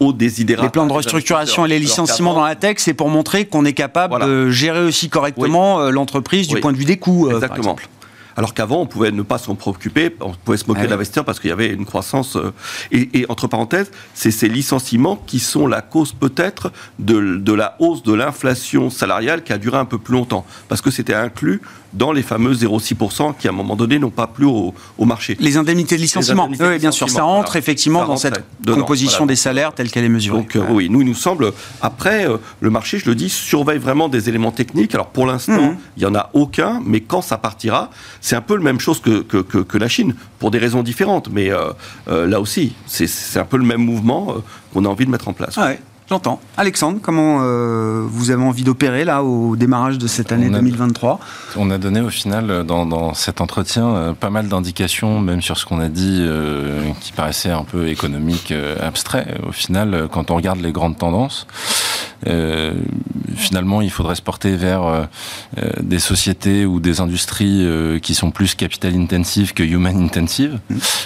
S4: aux désidérats.
S1: Les plans de restructuration et les licenciements dans la tech, c'est pour montrer qu'on est capable de gérer aussi correctement l'entreprise du point de vue des coûts.
S4: Exactement. Par exemple. Alors qu'avant, on pouvait ne pas s'en préoccuper, on pouvait se moquer ah de l'investisseur parce qu'il y avait une croissance. Euh, et, entre parenthèses, c'est ces licenciements qui sont la cause peut-être de, de la hausse de l'inflation salariale qui a duré un peu plus longtemps. Parce que c'était inclus dans les fameux 0,6% qui, à un moment donné, n'ont pas plu au, marché.
S1: Les indemnités de licenciement, oui, bien sûr, ça rentre effectivement dans cette composition des salaires telle qu'elle est mesurée.
S4: Donc, euh, oui, nous, il nous semble, après, euh, le marché, je le dis, surveille vraiment des éléments techniques. Alors, pour l'instant, mhm. il n'y en a aucun, mais quand ça partira, c'est un peu la même chose que, que, la Chine, pour des raisons différentes. Mais euh, là aussi, c'est un peu le même mouvement qu'on a envie de mettre en place.
S1: J'entends. Alexandre, comment euh, vous avez envie d'opérer là au démarrage de cette année
S5: On a-
S1: 2023
S5: On a donné au final euh, dans, dans cet entretien euh, pas mal d'indications, même sur ce qu'on a dit, euh, qui paraissait un peu économique, abstrait. Au final, quand on regarde les grandes tendances, finalement, il faudrait se porter vers des sociétés ou des industries qui sont plus capital intensives que human intensive.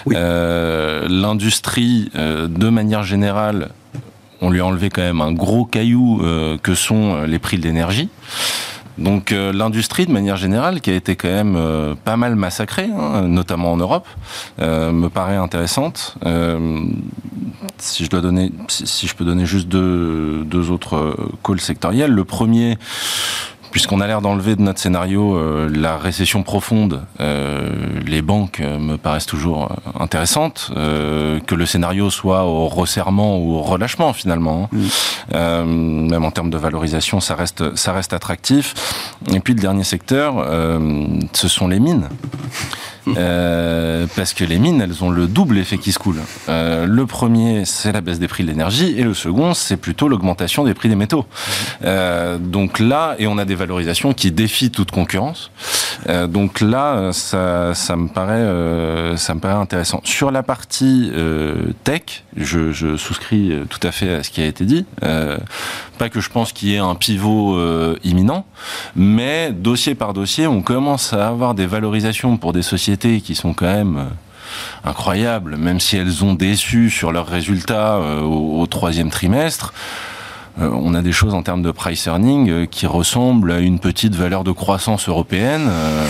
S1: Oui.
S5: Euh, L'industrie, de manière générale, on lui a enlevé quand même un gros caillou euh, que sont euh, les prix de l'énergie. Donc euh, l'industrie, de manière générale, qui a été quand même pas mal massacrée, hein, notamment en Europe, me paraît intéressante. Si je peux donner juste deux, deux autres calls sectoriels. Le premier, puisqu'on a l'air d'enlever de notre scénario euh, la récession profonde, euh, les banques euh, me paraissent toujours intéressantes. euh, que le scénario soit au resserrement ou au relâchement finalement. hein. Euh, même en termes de valorisation, ça reste, ça reste attractif. Et puis le dernier secteur, ce sont les mines. Euh, parce que les mines, elles ont le double effet qui se coule. Euh, le premier, c'est la baisse des prix de l'énergie, et le second, c'est plutôt l'augmentation des prix des métaux. Euh, donc là, et on a des valorisations qui défient toute concurrence. Euh, donc là, euh, ça, ça me paraît, ça me paraît intéressant. Sur la partie tech, je, je souscris tout à fait à ce qui a été dit. Pas que je pense qu'il y ait un pivot imminent, mais dossier par dossier, on commence à avoir des valorisations pour des sociétés qui sont quand même euh, incroyables, même si elles ont déçu sur leurs résultats euh, au, au troisième trimestre. Euh, on a des choses en termes de price earning euh, qui ressemblent à une petite valeur de croissance européenne. euh,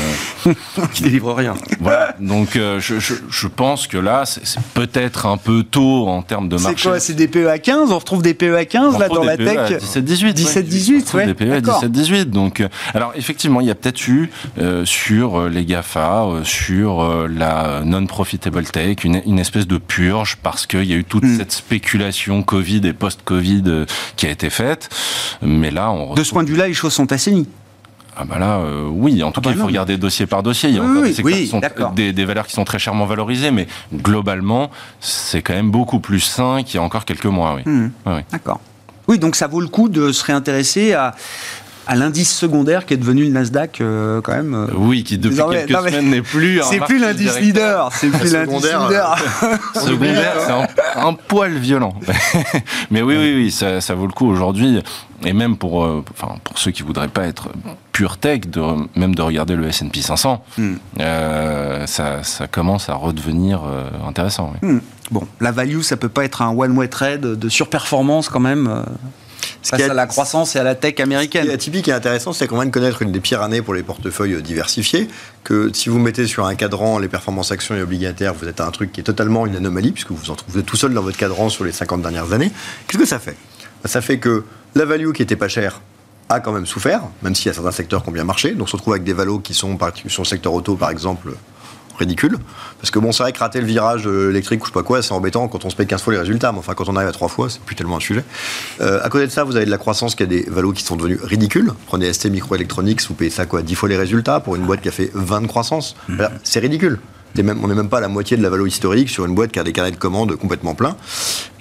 S4: Qui délivre rien.
S5: voilà. Donc euh, je, je, je pense que là, c'est c'est peut-être un peu tôt en termes de
S1: C'est
S5: marché.
S1: quoi C'est des PE à 15 On retrouve des PE à 15
S5: On
S1: là dans la
S5: PE à
S1: tech?
S5: 17-18.
S1: 17-18, ouais.
S5: Des PE à
S1: D'accord.
S5: 17-18. Donc, euh, alors effectivement, il y a peut-être eu euh, sur les GAFA, euh, sur euh, la non-profitable tech, une, une espèce de purge parce qu'il y a eu toute
S1: Hmm.
S5: cette spéculation Covid et post-Covid euh, qui a été faite. Mais là, on
S1: De ce point de vue-là, les choses sont assainies.
S5: ah bah là, euh, oui, en tout
S1: Ah
S5: cas,
S1: bah
S5: il faut
S1: non.
S5: regarder dossier par dossier. Il y a
S1: Oui,
S5: encore
S1: oui,
S5: des, secteurs
S1: oui,
S5: qui sont- des, des valeurs qui sont très chèrement valorisées, mais globalement, c'est quand même beaucoup plus sain qu'il y a encore quelques mois. Oui.
S1: Hmm.
S5: Ouais.
S1: D'accord. Oui, donc ça vaut le coup de se réintéresser à, à l'indice secondaire qui est devenu le Nasdaq euh, quand même. euh.
S5: Oui, qui depuis
S1: Non,
S5: quelques
S1: non, mais-
S5: semaine n'est plus. un
S1: C'est plus l'indice leader, c'est plus l'indice
S3: secondaire,
S1: leader.
S5: Secondaire, c'est un, un poil violent. Mais oui, oui, oui, ça, ça vaut le coup aujourd'hui, et même pour, euh, enfin, pour ceux qui voudraient pas être pure tech, de, même de regarder le S&P 500,
S1: Hmm.
S5: euh, ça, ça commence à redevenir euh, intéressant. oui.
S1: Hmm. Bon, la value, ça peut pas être un one-way trade de surperformance quand même euh,
S3: Ce
S1: face
S3: qui
S1: à la croissance et à la tech
S3: Ce qui est
S1: américaine.
S3: atypique et intéressant, c'est qu'on vient de connaître une des pires années pour les portefeuilles diversifiés. Que si vous mettez sur un cadran les performances actions et obligataires, vous êtes à un truc qui est totalement une anomalie, puisque vous en trouvez tout seul dans votre cadran sur les 50 dernières années. Qu'est-ce que ça fait? Ben, Ça fait que la value qui était pas chère a quand même souffert, même s'il y a certains secteurs qui ont bien marché. Donc on se retrouve avec des valos qui sont sur le secteur auto, par exemple, ridicule. Parce que bon, c'est vrai que rater le virage euh, électrique ou je sais pas quoi, c'est embêtant quand on se paye 15 fois les résultats. Mais enfin, quand on arrive à 3 fois, c'est plus tellement un sujet. Euh, à côté de ça, vous avez de la croissance qui a des valos qui sont devenus ridicules. Prenez ST Microelectronics, vous payez ça quoi 10 fois les résultats pour une boîte qui a fait 20 de croissance. Voilà, c'est ridicule. Même, on n'est même pas à la moitié de la valo historique sur une boîte qui a des carnets de commandes complètement pleins.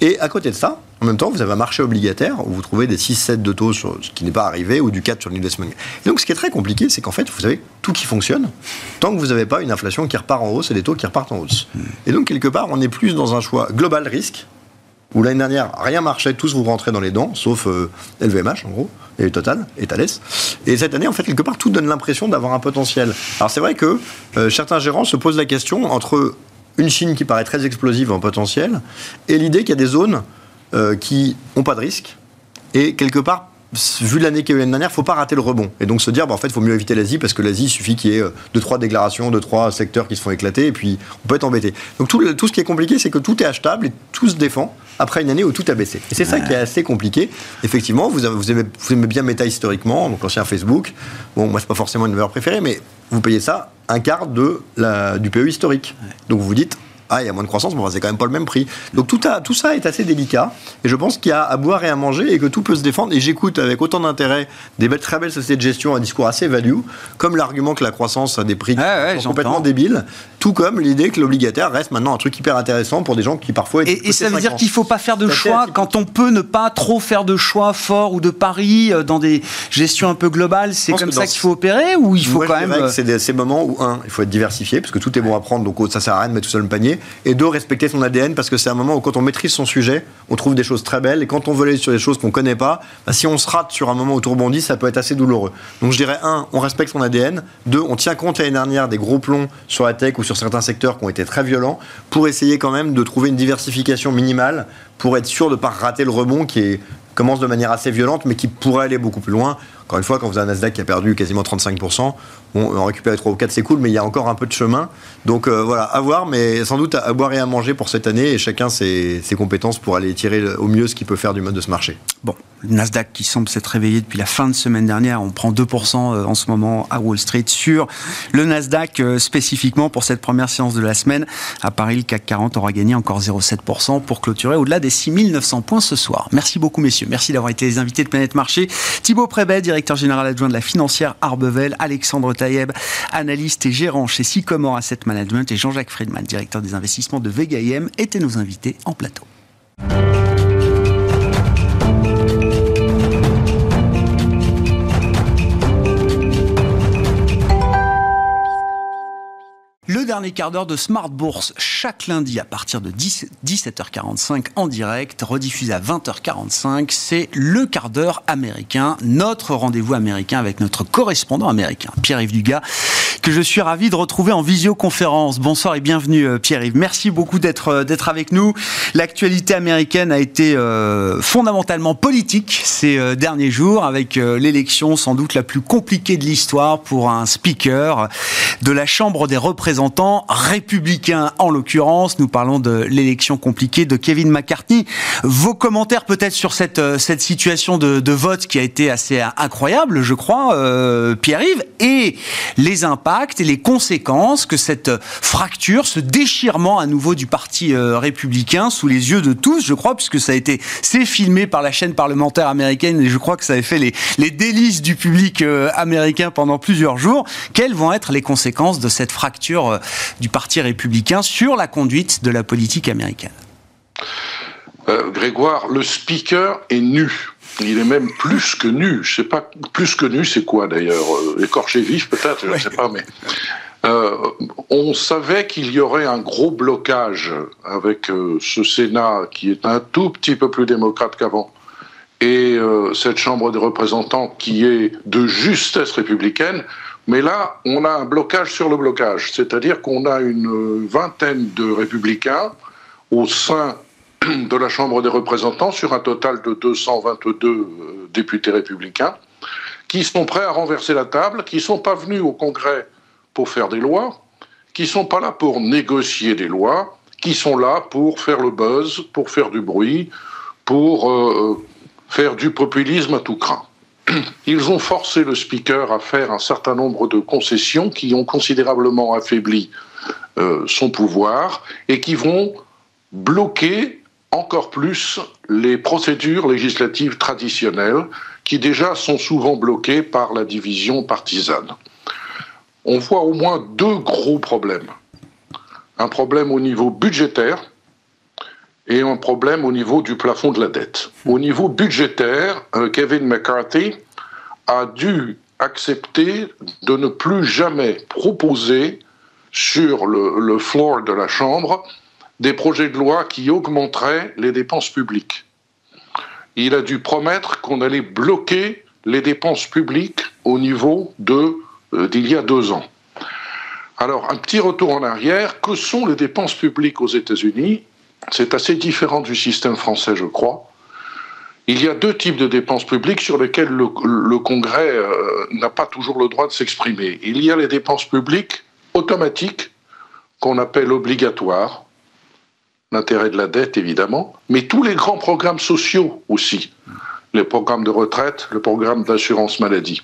S3: Et à côté de ça, en même temps, vous avez un marché obligataire où vous trouvez des 6-7 de taux, sur, ce qui n'est pas arrivé, ou du 4 sur l'investment. Et donc, ce qui est très compliqué, c'est qu'en fait, vous avez tout qui fonctionne tant que vous n'avez pas une inflation qui repart en hausse et des taux qui repartent en hausse. Et donc, quelque part, on est plus dans un choix global risque, où l'année dernière, rien marchait, tous vous rentrez dans les dents, sauf euh, LVMH, en gros, et Total, et Thales. Et cette année, en fait, quelque part, tout donne l'impression d'avoir un potentiel. Alors, c'est vrai que euh, certains gérants se posent la question entre une Chine qui paraît très explosive en potentiel et l'idée qu'il y a des zones euh, qui n'ont pas de risque. Et quelque part, vu l'année qu'il y a eu l'année dernière, il ne faut pas rater le rebond. Et donc se dire, bah, en fait, il faut mieux éviter l'Asie parce que l'Asie, il suffit qu'il y ait euh, deux, trois déclarations, deux, trois secteurs qui se font éclater et puis on peut être embêté. Donc tout, le- tout ce qui est compliqué, c'est que tout est achetable et tout se défend après une année où tout a baissé. Et c'est ça qui est assez compliqué. Effectivement, vous, avez- vous, aimez, vous aimez bien Meta historiquement, donc l'ancien Facebook. Bon, moi, c'est pas forcément une valeur préférée, mais vous payez ça un quart de la, du PE historique. Donc vous vous dites, Ah, il y a moins de croissance, mais c'est quand même pas le même prix. Donc tout, a, tout ça est assez délicat. Et je pense qu'il y a à boire et à manger et que tout peut se défendre. Et j'écoute avec autant d'intérêt des belles, très belles sociétés de gestion, un discours assez value, comme l'argument que la croissance a des prix complètement débiles, tout comme l'idée que l'obligataire reste maintenant un truc hyper intéressant pour des gens qui parfois.
S1: Et, et ça veut dire qu'il ne faut pas faire de choix quand on peut ne pas trop faire de choix forts ou de paris euh, dans des gestions un peu globales. C'est comme ça qu'il faut opérer ou il faut quand même.
S3: Euh, c'est ces moments où un, il faut être diversifié parce que tout est bon à prendre, donc oh, ça sert à rien de mettre tout seul le panier. Et deux, respecter son ADN parce que c'est un moment où quand on maîtrise son sujet, on trouve des choses très belles. Et quand on veut aller sur des choses qu'on connaît pas, bah, si on se rate sur un moment où tout rebondit, ça peut être assez douloureux. Donc je dirais un, on respecte son ADN. Deux, on tient compte l'année dernière des gros plombs sur la tech ou sur certains secteurs qui ont été très violents pour essayer quand même de trouver une diversification minimale pour être sûr de ne pas rater le rebond qui commence de manière assez violente mais qui pourrait aller beaucoup plus loin. Encore une fois, quand vous avez un Nasdaq qui a perdu quasiment 35%, on en récupérer 3 ou 4, c'est cool, mais il y a encore un peu de chemin. Donc euh, voilà, à voir, mais sans doute à, boire et à manger pour cette année, et chacun ses, ses compétences pour aller tirer au mieux ce qu'il peut faire du mode de ce marché.
S1: Bon, le Nasdaq qui semble s'être réveillé depuis la fin de semaine dernière, on prend 2% euh, en ce moment à Wall Street sur le Nasdaq euh, spécifiquement pour cette première séance de la semaine. À Paris, le CAC 40 aura gagné encore 0,7% pour clôturer au-delà des 6900 points ce soir. Merci beaucoup messieurs, merci d'avoir été les invités de Planète Marché. Thibaut Prébet, directeur général adjoint de la financière Arbevel, Alexandre Taïeb, analyste et gérant chez Sycomore Asset Management et Jean-Jacques Friedman, directeur des investissements de Vega étaient nos invités en plateau. Dernier quart d'heure de Smart Bourse, chaque lundi à partir de 17h45 en direct, rediffusé à 20h45, c'est le quart d'heure américain, notre rendez-vous américain avec notre correspondant américain, Pierre-Yves Dugas, je suis ravi de retrouver en visioconférence. Bonsoir et bienvenue euh, Pierre-Yves. Merci beaucoup d'être euh, d'être avec nous. L'actualité américaine a été euh, fondamentalement politique ces derniers jours avec l'élection sans doute la plus compliquée de l'histoire pour un speaker de la Chambre des représentants républicains en l'occurrence. Nous parlons de l'élection compliquée de Kevin McCarthy. Vos commentaires peut-être sur cette, cette situation de, vote qui a été assez incroyable, je crois, Pierre-Yves, et les impacts et les conséquences que cette fracture, ce déchirement à nouveau du parti euh, républicain sous les yeux de tous, je crois, puisque ça a été, c'est filmé par la chaîne parlementaire américaine et je crois que ça a fait les, délices du public euh, américain pendant plusieurs jours. Quelles vont être les conséquences de cette fracture euh, du Parti républicain sur la conduite de la politique américaine?
S6: Grégoire, le speaker est nu. Il est même plus que nu. Je sais pas, plus que nu, c'est quoi d'ailleurs? Euh, Écorché vif peut-être, je ne sais pas, mais. on savait qu'il y aurait un gros blocage avec ce Sénat qui est un tout petit peu plus démocrate qu'avant et cette Chambre des représentants qui est de justesse républicaine. Mais là, on a un blocage sur le blocage, c'est-à-dire qu'on a une vingtaine de républicains au sein de la Chambre des représentants sur un total de 222 euh, députés républicains qui sont prêts à renverser la table, qui ne sont pas venus au Congrès pour faire des lois, qui ne sont pas là pour négocier des lois, qui sont là pour faire le buzz, pour faire du bruit, pour euh, faire du populisme à tout craint. Ils ont forcé le speaker à faire un certain nombre de concessions qui ont considérablement affaibli euh, son pouvoir et qui vont bloquer encore plus les procédures législatives traditionnelles qui déjà sont souvent bloquées par la division partisane. On voit au moins deux gros problèmes. Un problème au niveau budgétaire, et un problème au niveau du plafond de la dette. Au niveau budgétaire, euh, Kevin McCarthy a dû accepter de ne plus jamais proposer sur le, le floor de la Chambre des projets de loi qui augmenteraient les dépenses publiques. Il a dû promettre qu'on allait bloquer les dépenses publiques au niveau de euh, d'il y a deux ans. Alors, un petit retour en arrière, que sont les dépenses publiques aux États-Unis? C'est assez différent du système français, je crois. Il y a deux types de dépenses publiques sur lesquelles le, Congrès euh, n'a pas toujours le droit de s'exprimer. Il y a les dépenses publiques automatiques, qu'on appelle obligatoires, l'intérêt de la dette évidemment, mais tous les grands programmes sociaux aussi, les programmes de retraite, le programme d'assurance maladie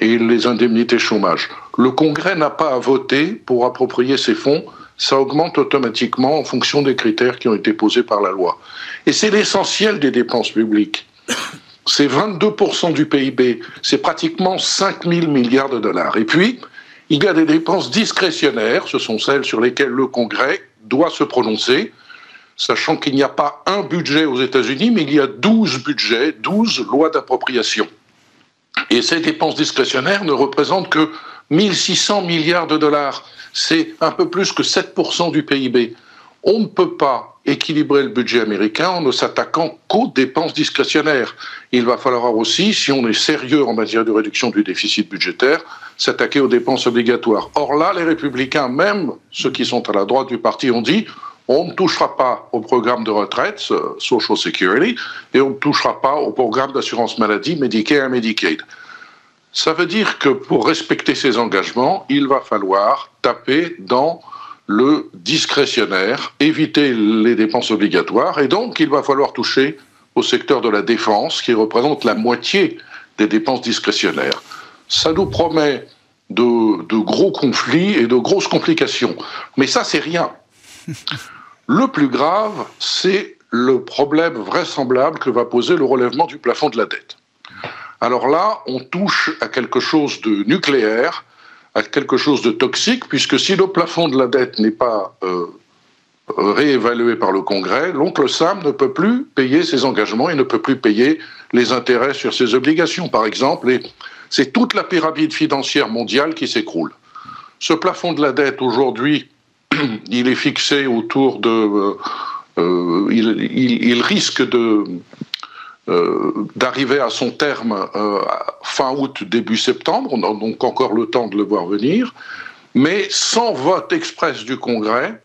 S6: et les indemnités chômage. Le Congrès n'a pas à voter pour approprier ces fonds ça augmente automatiquement en fonction des critères qui ont été posés par la loi. Et c'est l'essentiel des dépenses publiques. C'est 22% du PIB, c'est pratiquement 5 000 milliards de dollars. Et puis, il y a des dépenses discrétionnaires, ce sont celles sur lesquelles le Congrès doit se prononcer, sachant qu'il n'y a pas un budget aux États-Unis, mais il y a 12 budgets, 12 lois d'appropriation. Et ces dépenses discrétionnaires ne représentent que 1600 milliards de dollars. C'est un peu plus que 7% du PIB. On ne peut pas équilibrer le budget américain en ne s'attaquant qu'aux dépenses discrétionnaires. Il va falloir aussi, si on est sérieux en matière de réduction du déficit budgétaire, s'attaquer aux dépenses obligatoires. Or là, les républicains, même ceux qui sont à la droite du parti, ont dit on ne touchera pas au programme de retraite, Social Security, et on ne touchera pas au programme d'assurance maladie, Medicare et Medicaid. Ça veut dire que pour respecter ces engagements, il va falloir taper dans le discrétionnaire, éviter les dépenses obligatoires, et donc il va falloir toucher au secteur de la défense, qui représente la moitié des dépenses discrétionnaires. Ça nous promet de, de gros conflits et de grosses complications. Mais ça, c'est rien. Le plus grave, c'est le problème vraisemblable que va poser le relèvement du plafond de la dette. Alors là, on touche à quelque chose de nucléaire, à quelque chose de toxique, puisque si le plafond de la dette n'est pas euh, réévalué par le Congrès, l'oncle Sam ne peut plus payer ses engagements et ne peut plus payer les intérêts sur ses obligations, par exemple, et c'est toute la pyramide financière mondiale qui s'écroule. Ce plafond de la dette, aujourd'hui, il est fixé autour de... Euh, euh, il, risque euh, d'arriver à son terme fin août, début septembre. On a donc encore le temps de le voir venir. Mais sans vote express du Congrès,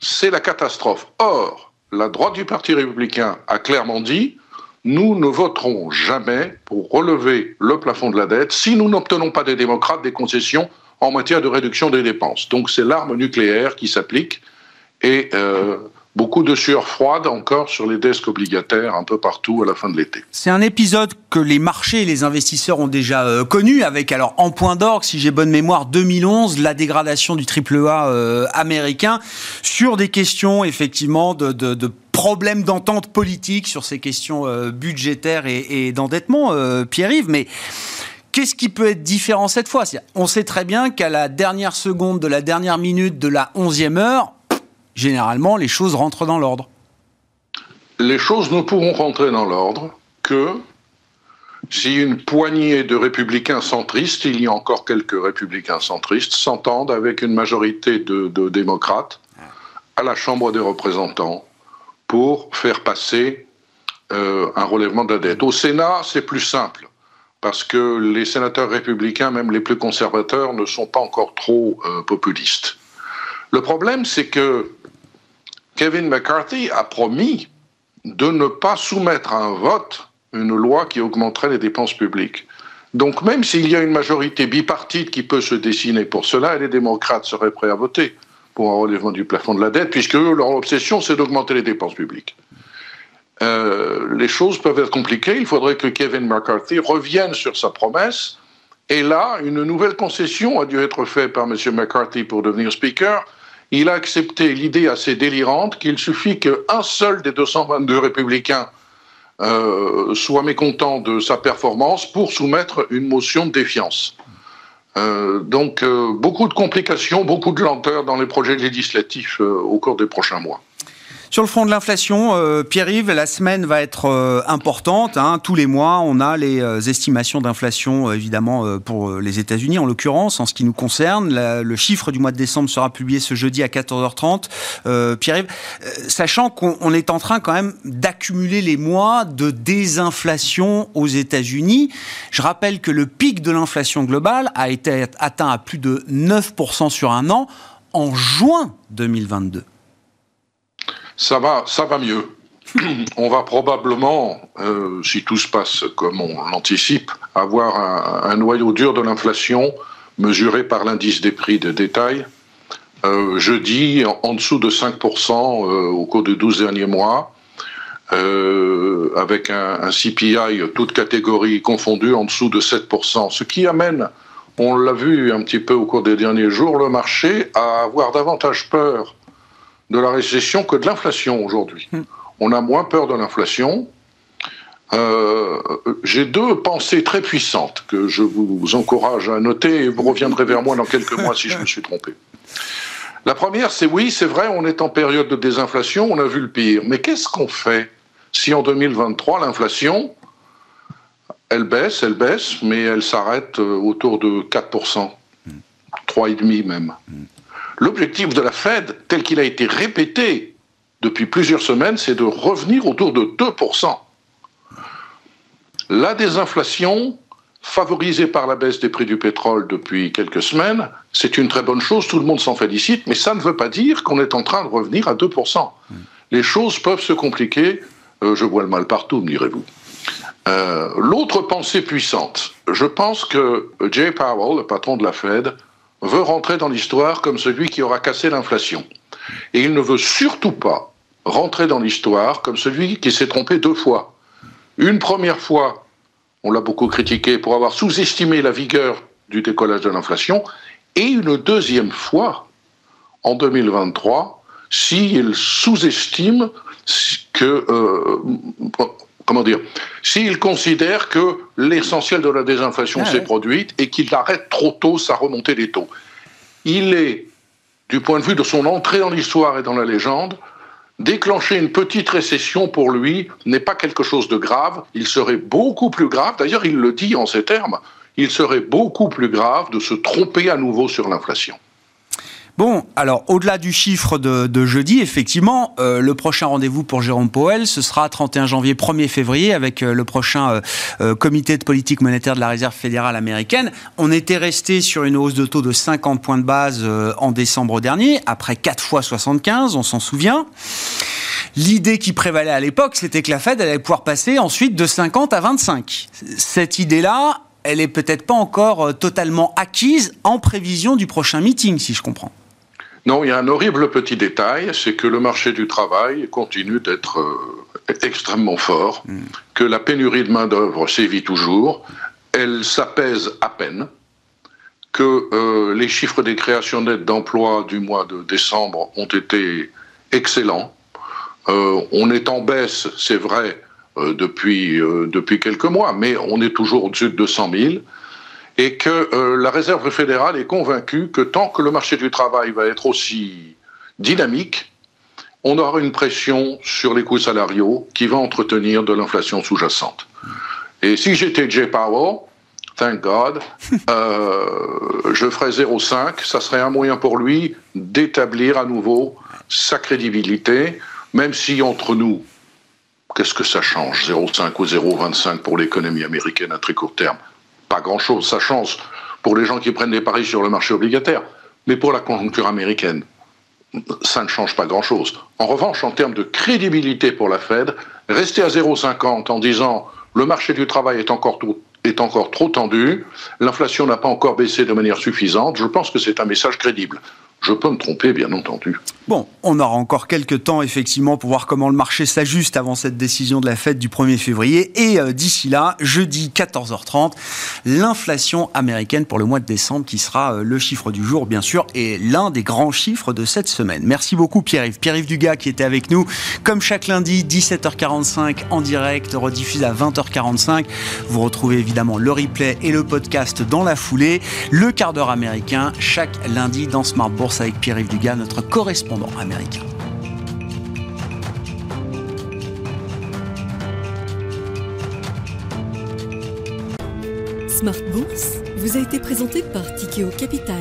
S6: c'est la catastrophe. Or, la droite du Parti républicain a clairement dit nous ne voterons jamais pour relever le plafond de la dette si nous n'obtenons pas des démocrates des concessions en matière de réduction des dépenses. Donc c'est l'arme nucléaire qui s'applique et euh, beaucoup de sueur froide encore sur les desks obligataires un peu partout à la fin de l'été.
S1: C'est un épisode que les marchés et les investisseurs ont déjà euh, connu avec alors en point d'orgue, si j'ai bonne mémoire, 2011, la dégradation du triple A euh, américain sur des questions effectivement de, problèmes d'entente politique sur ces questions euh, budgétaires et, et d'endettement, Pierre-Yves, mais Qu'est-ce qui peut être différent cette fois? On sait très bien qu'à la dernière seconde de la dernière minute de la onzième heure, généralement, les choses rentrent dans l'ordre.
S6: Les choses ne pourront rentrer dans l'ordre que si une poignée de républicains centristes, il y a encore quelques républicains centristes, s'entendent avec une majorité de, démocrates à la Chambre des représentants pour faire passer euh, un relèvement de la dette. Au Sénat, c'est plus simple, parce que les sénateurs républicains, même les plus conservateurs, ne sont pas encore trop euh, populistes. Le problème, c'est que Kevin McCarthy a promis de ne pas soumettre à un vote une loi qui augmenterait les dépenses publiques. Donc même s'il y a une majorité bipartite qui peut se dessiner pour cela, les démocrates seraient prêts à voter pour un relèvement du plafond de la dette, puisque leur obsession, c'est d'augmenter les dépenses publiques. Euh, les choses peuvent être compliquées. Il faudrait que Kevin McCarthy revienne sur sa promesse. Et là, une nouvelle concession a dû être faite par M. McCarthy pour devenir Speaker il a accepté l'idée assez délirante qu'il suffit qu'un seul des 222 républicains euh, soit mécontent de sa performance pour soumettre une motion de défiance. Euh, donc euh, beaucoup de complications, beaucoup de lenteur dans les projets législatifs au cours des prochains mois.
S1: Sur le front de l'inflation, euh, Pierre-Yves, la semaine va être euh, importante. Hein. Tous les mois, on a les euh, estimations d'inflation, évidemment, pour les États-Unis, en l'occurrence, en ce qui nous concerne. le chiffre du mois de décembre sera publié ce jeudi à 14h30. Pierre-Yves, sachant qu'on est en train quand même d'accumuler les mois de désinflation aux États-Unis, je rappelle que le pic de l'inflation globale a été atteint à plus de 9% sur un an en juin 2022
S6: ça va, mieux. on va probablement, euh, si tout se passe comme on l'anticipe, avoir un, noyau dur de l'inflation mesuré par l'indice des prix de détail. Euh, jeudi, en, dessous de 5% euh, au cours des 12 derniers mois, avec un, CPI, toute catégorie confondue, en dessous de 7%, ce qui amène on l'a vu un petit peu au cours des derniers jours, le marché a avoir davantage peur de la récession que de l'inflation aujourd'hui. Hmm. On a moins peur de l'inflation. Euh, j'ai deux pensées très puissantes que je vous encourage à noter et vous reviendrez vers moi dans quelques mois si je me suis trompé. La première, c'est oui, c'est vrai, on est en période de désinflation, on a vu le pire. Mais qu'est-ce qu'on fait si en 2023, l'inflation, elle baisse, elle baisse, mais elle s'arrête euh, autour de 4%, 3,5% même. L'objectif de la Fed, tel qu'il a été répété depuis plusieurs semaines, c'est de revenir autour de 2%. La désinflation, favorisée par la baisse des prix du pétrole depuis quelques semaines, c'est une très bonne chose, tout le monde s'en félicite, mais ça ne veut pas dire qu'on est en train de revenir à 2%. Les choses peuvent se compliquer, euh, je vois le mal partout, me direz-vous. Euh, l'autre pensée puissante, je pense que Jay Powell, le patron de la Fed, veut rentrer dans l'histoire comme celui qui aura cassé l'inflation. Et il ne veut surtout pas rentrer dans l'histoire comme celui qui s'est trompé deux fois. Une première fois, on l'a beaucoup critiqué pour avoir sous-estimé la vigueur du décollage de l'inflation, et une deuxième fois, en 2023, s'il sous-estime que euh, comment dire, s'il considère que l'essentiel de la désinflation ah s'est produite et qu'il arrête trop tôt sa remontée des taux. Il est, du point de vue de son entrée dans l'histoire et dans la légende, déclencher une petite récession pour lui n'est pas quelque chose de grave, il serait beaucoup plus grave, d'ailleurs il le dit en ces termes, il serait beaucoup plus grave de se tromper à nouveau sur l'inflation.
S1: Bon, alors au-delà du chiffre de, jeudi, effectivement, euh, le prochain rendez-vous pour Jérôme Powell, ce sera 31 janvier, 1er février, avec euh, le prochain euh, comité de politique monétaire de la Réserve fédérale américaine. On était resté sur une hausse de taux de 50 points de base en décembre dernier, après 4 fois 75, on s'en souvient. L'idée qui prévalait à l'époque, c'était que la Fed allait pouvoir passer ensuite de 50 à 25. Cette idée-là, elle est peut-être pas encore totalement acquise en prévision du prochain meeting, si je comprends.
S6: Non, il y a un horrible petit détail, c'est que le marché du travail continue d'être euh, extrêmement fort, hmm. que la pénurie de main-d'œuvre sévit toujours, elle s'apaise à peine, que euh, les chiffres des créations nettes d'emplois du mois de décembre ont été excellents. Euh, on est en baisse, c'est vrai, depuis, depuis quelques mois, mais on est toujours au-dessus de 200 000 et que euh, la Réserve fédérale est convaincue que tant que le marché du travail va être aussi dynamique, on aura une pression sur les coûts salariaux qui va entretenir de l'inflation sous-jacente. Et si j'étais Jay Powell, thank God, euh, je ferais 0,5. Ça serait un moyen pour lui d'établir à nouveau sa crédibilité, même si entre nous, qu'est-ce que ça change, 0,5 ou 0,25 pour l'économie américaine à très court terme? Pas grand-chose. Ça change pour les gens qui prennent des paris sur le marché obligataire. Mais pour la conjoncture américaine, ça ne change pas grand-chose. En revanche, en termes de crédibilité pour la Fed, rester à 0,50 en disant le marché du travail est encore trop tendu, l'inflation n'a pas encore baissé de manière suffisante, je pense que c'est un message crédible. Je peux me tromper, bien entendu.
S1: Bon, on aura encore quelques temps, effectivement, pour voir comment le marché s'ajuste avant cette décision de la fête du 1er février. Et euh, d'ici là, jeudi 14h30, l'inflation américaine pour le mois de décembre, qui sera euh, le chiffre du jour, bien sûr, et l'un des grands chiffres de cette semaine. Merci beaucoup, Pierre-Yves. Pierre-Yves Dugas, qui était avec nous, comme chaque lundi, 17h45 en direct, rediffusé à 20h45. Vous retrouvez évidemment le replay et le podcast dans la foulée. Le quart d'heure américain, chaque lundi dans Smart Bourse avec Pierre-Yves Dugas, notre correspondant américain.
S7: Smart Bourse vous a été présenté par Tikeo Capital.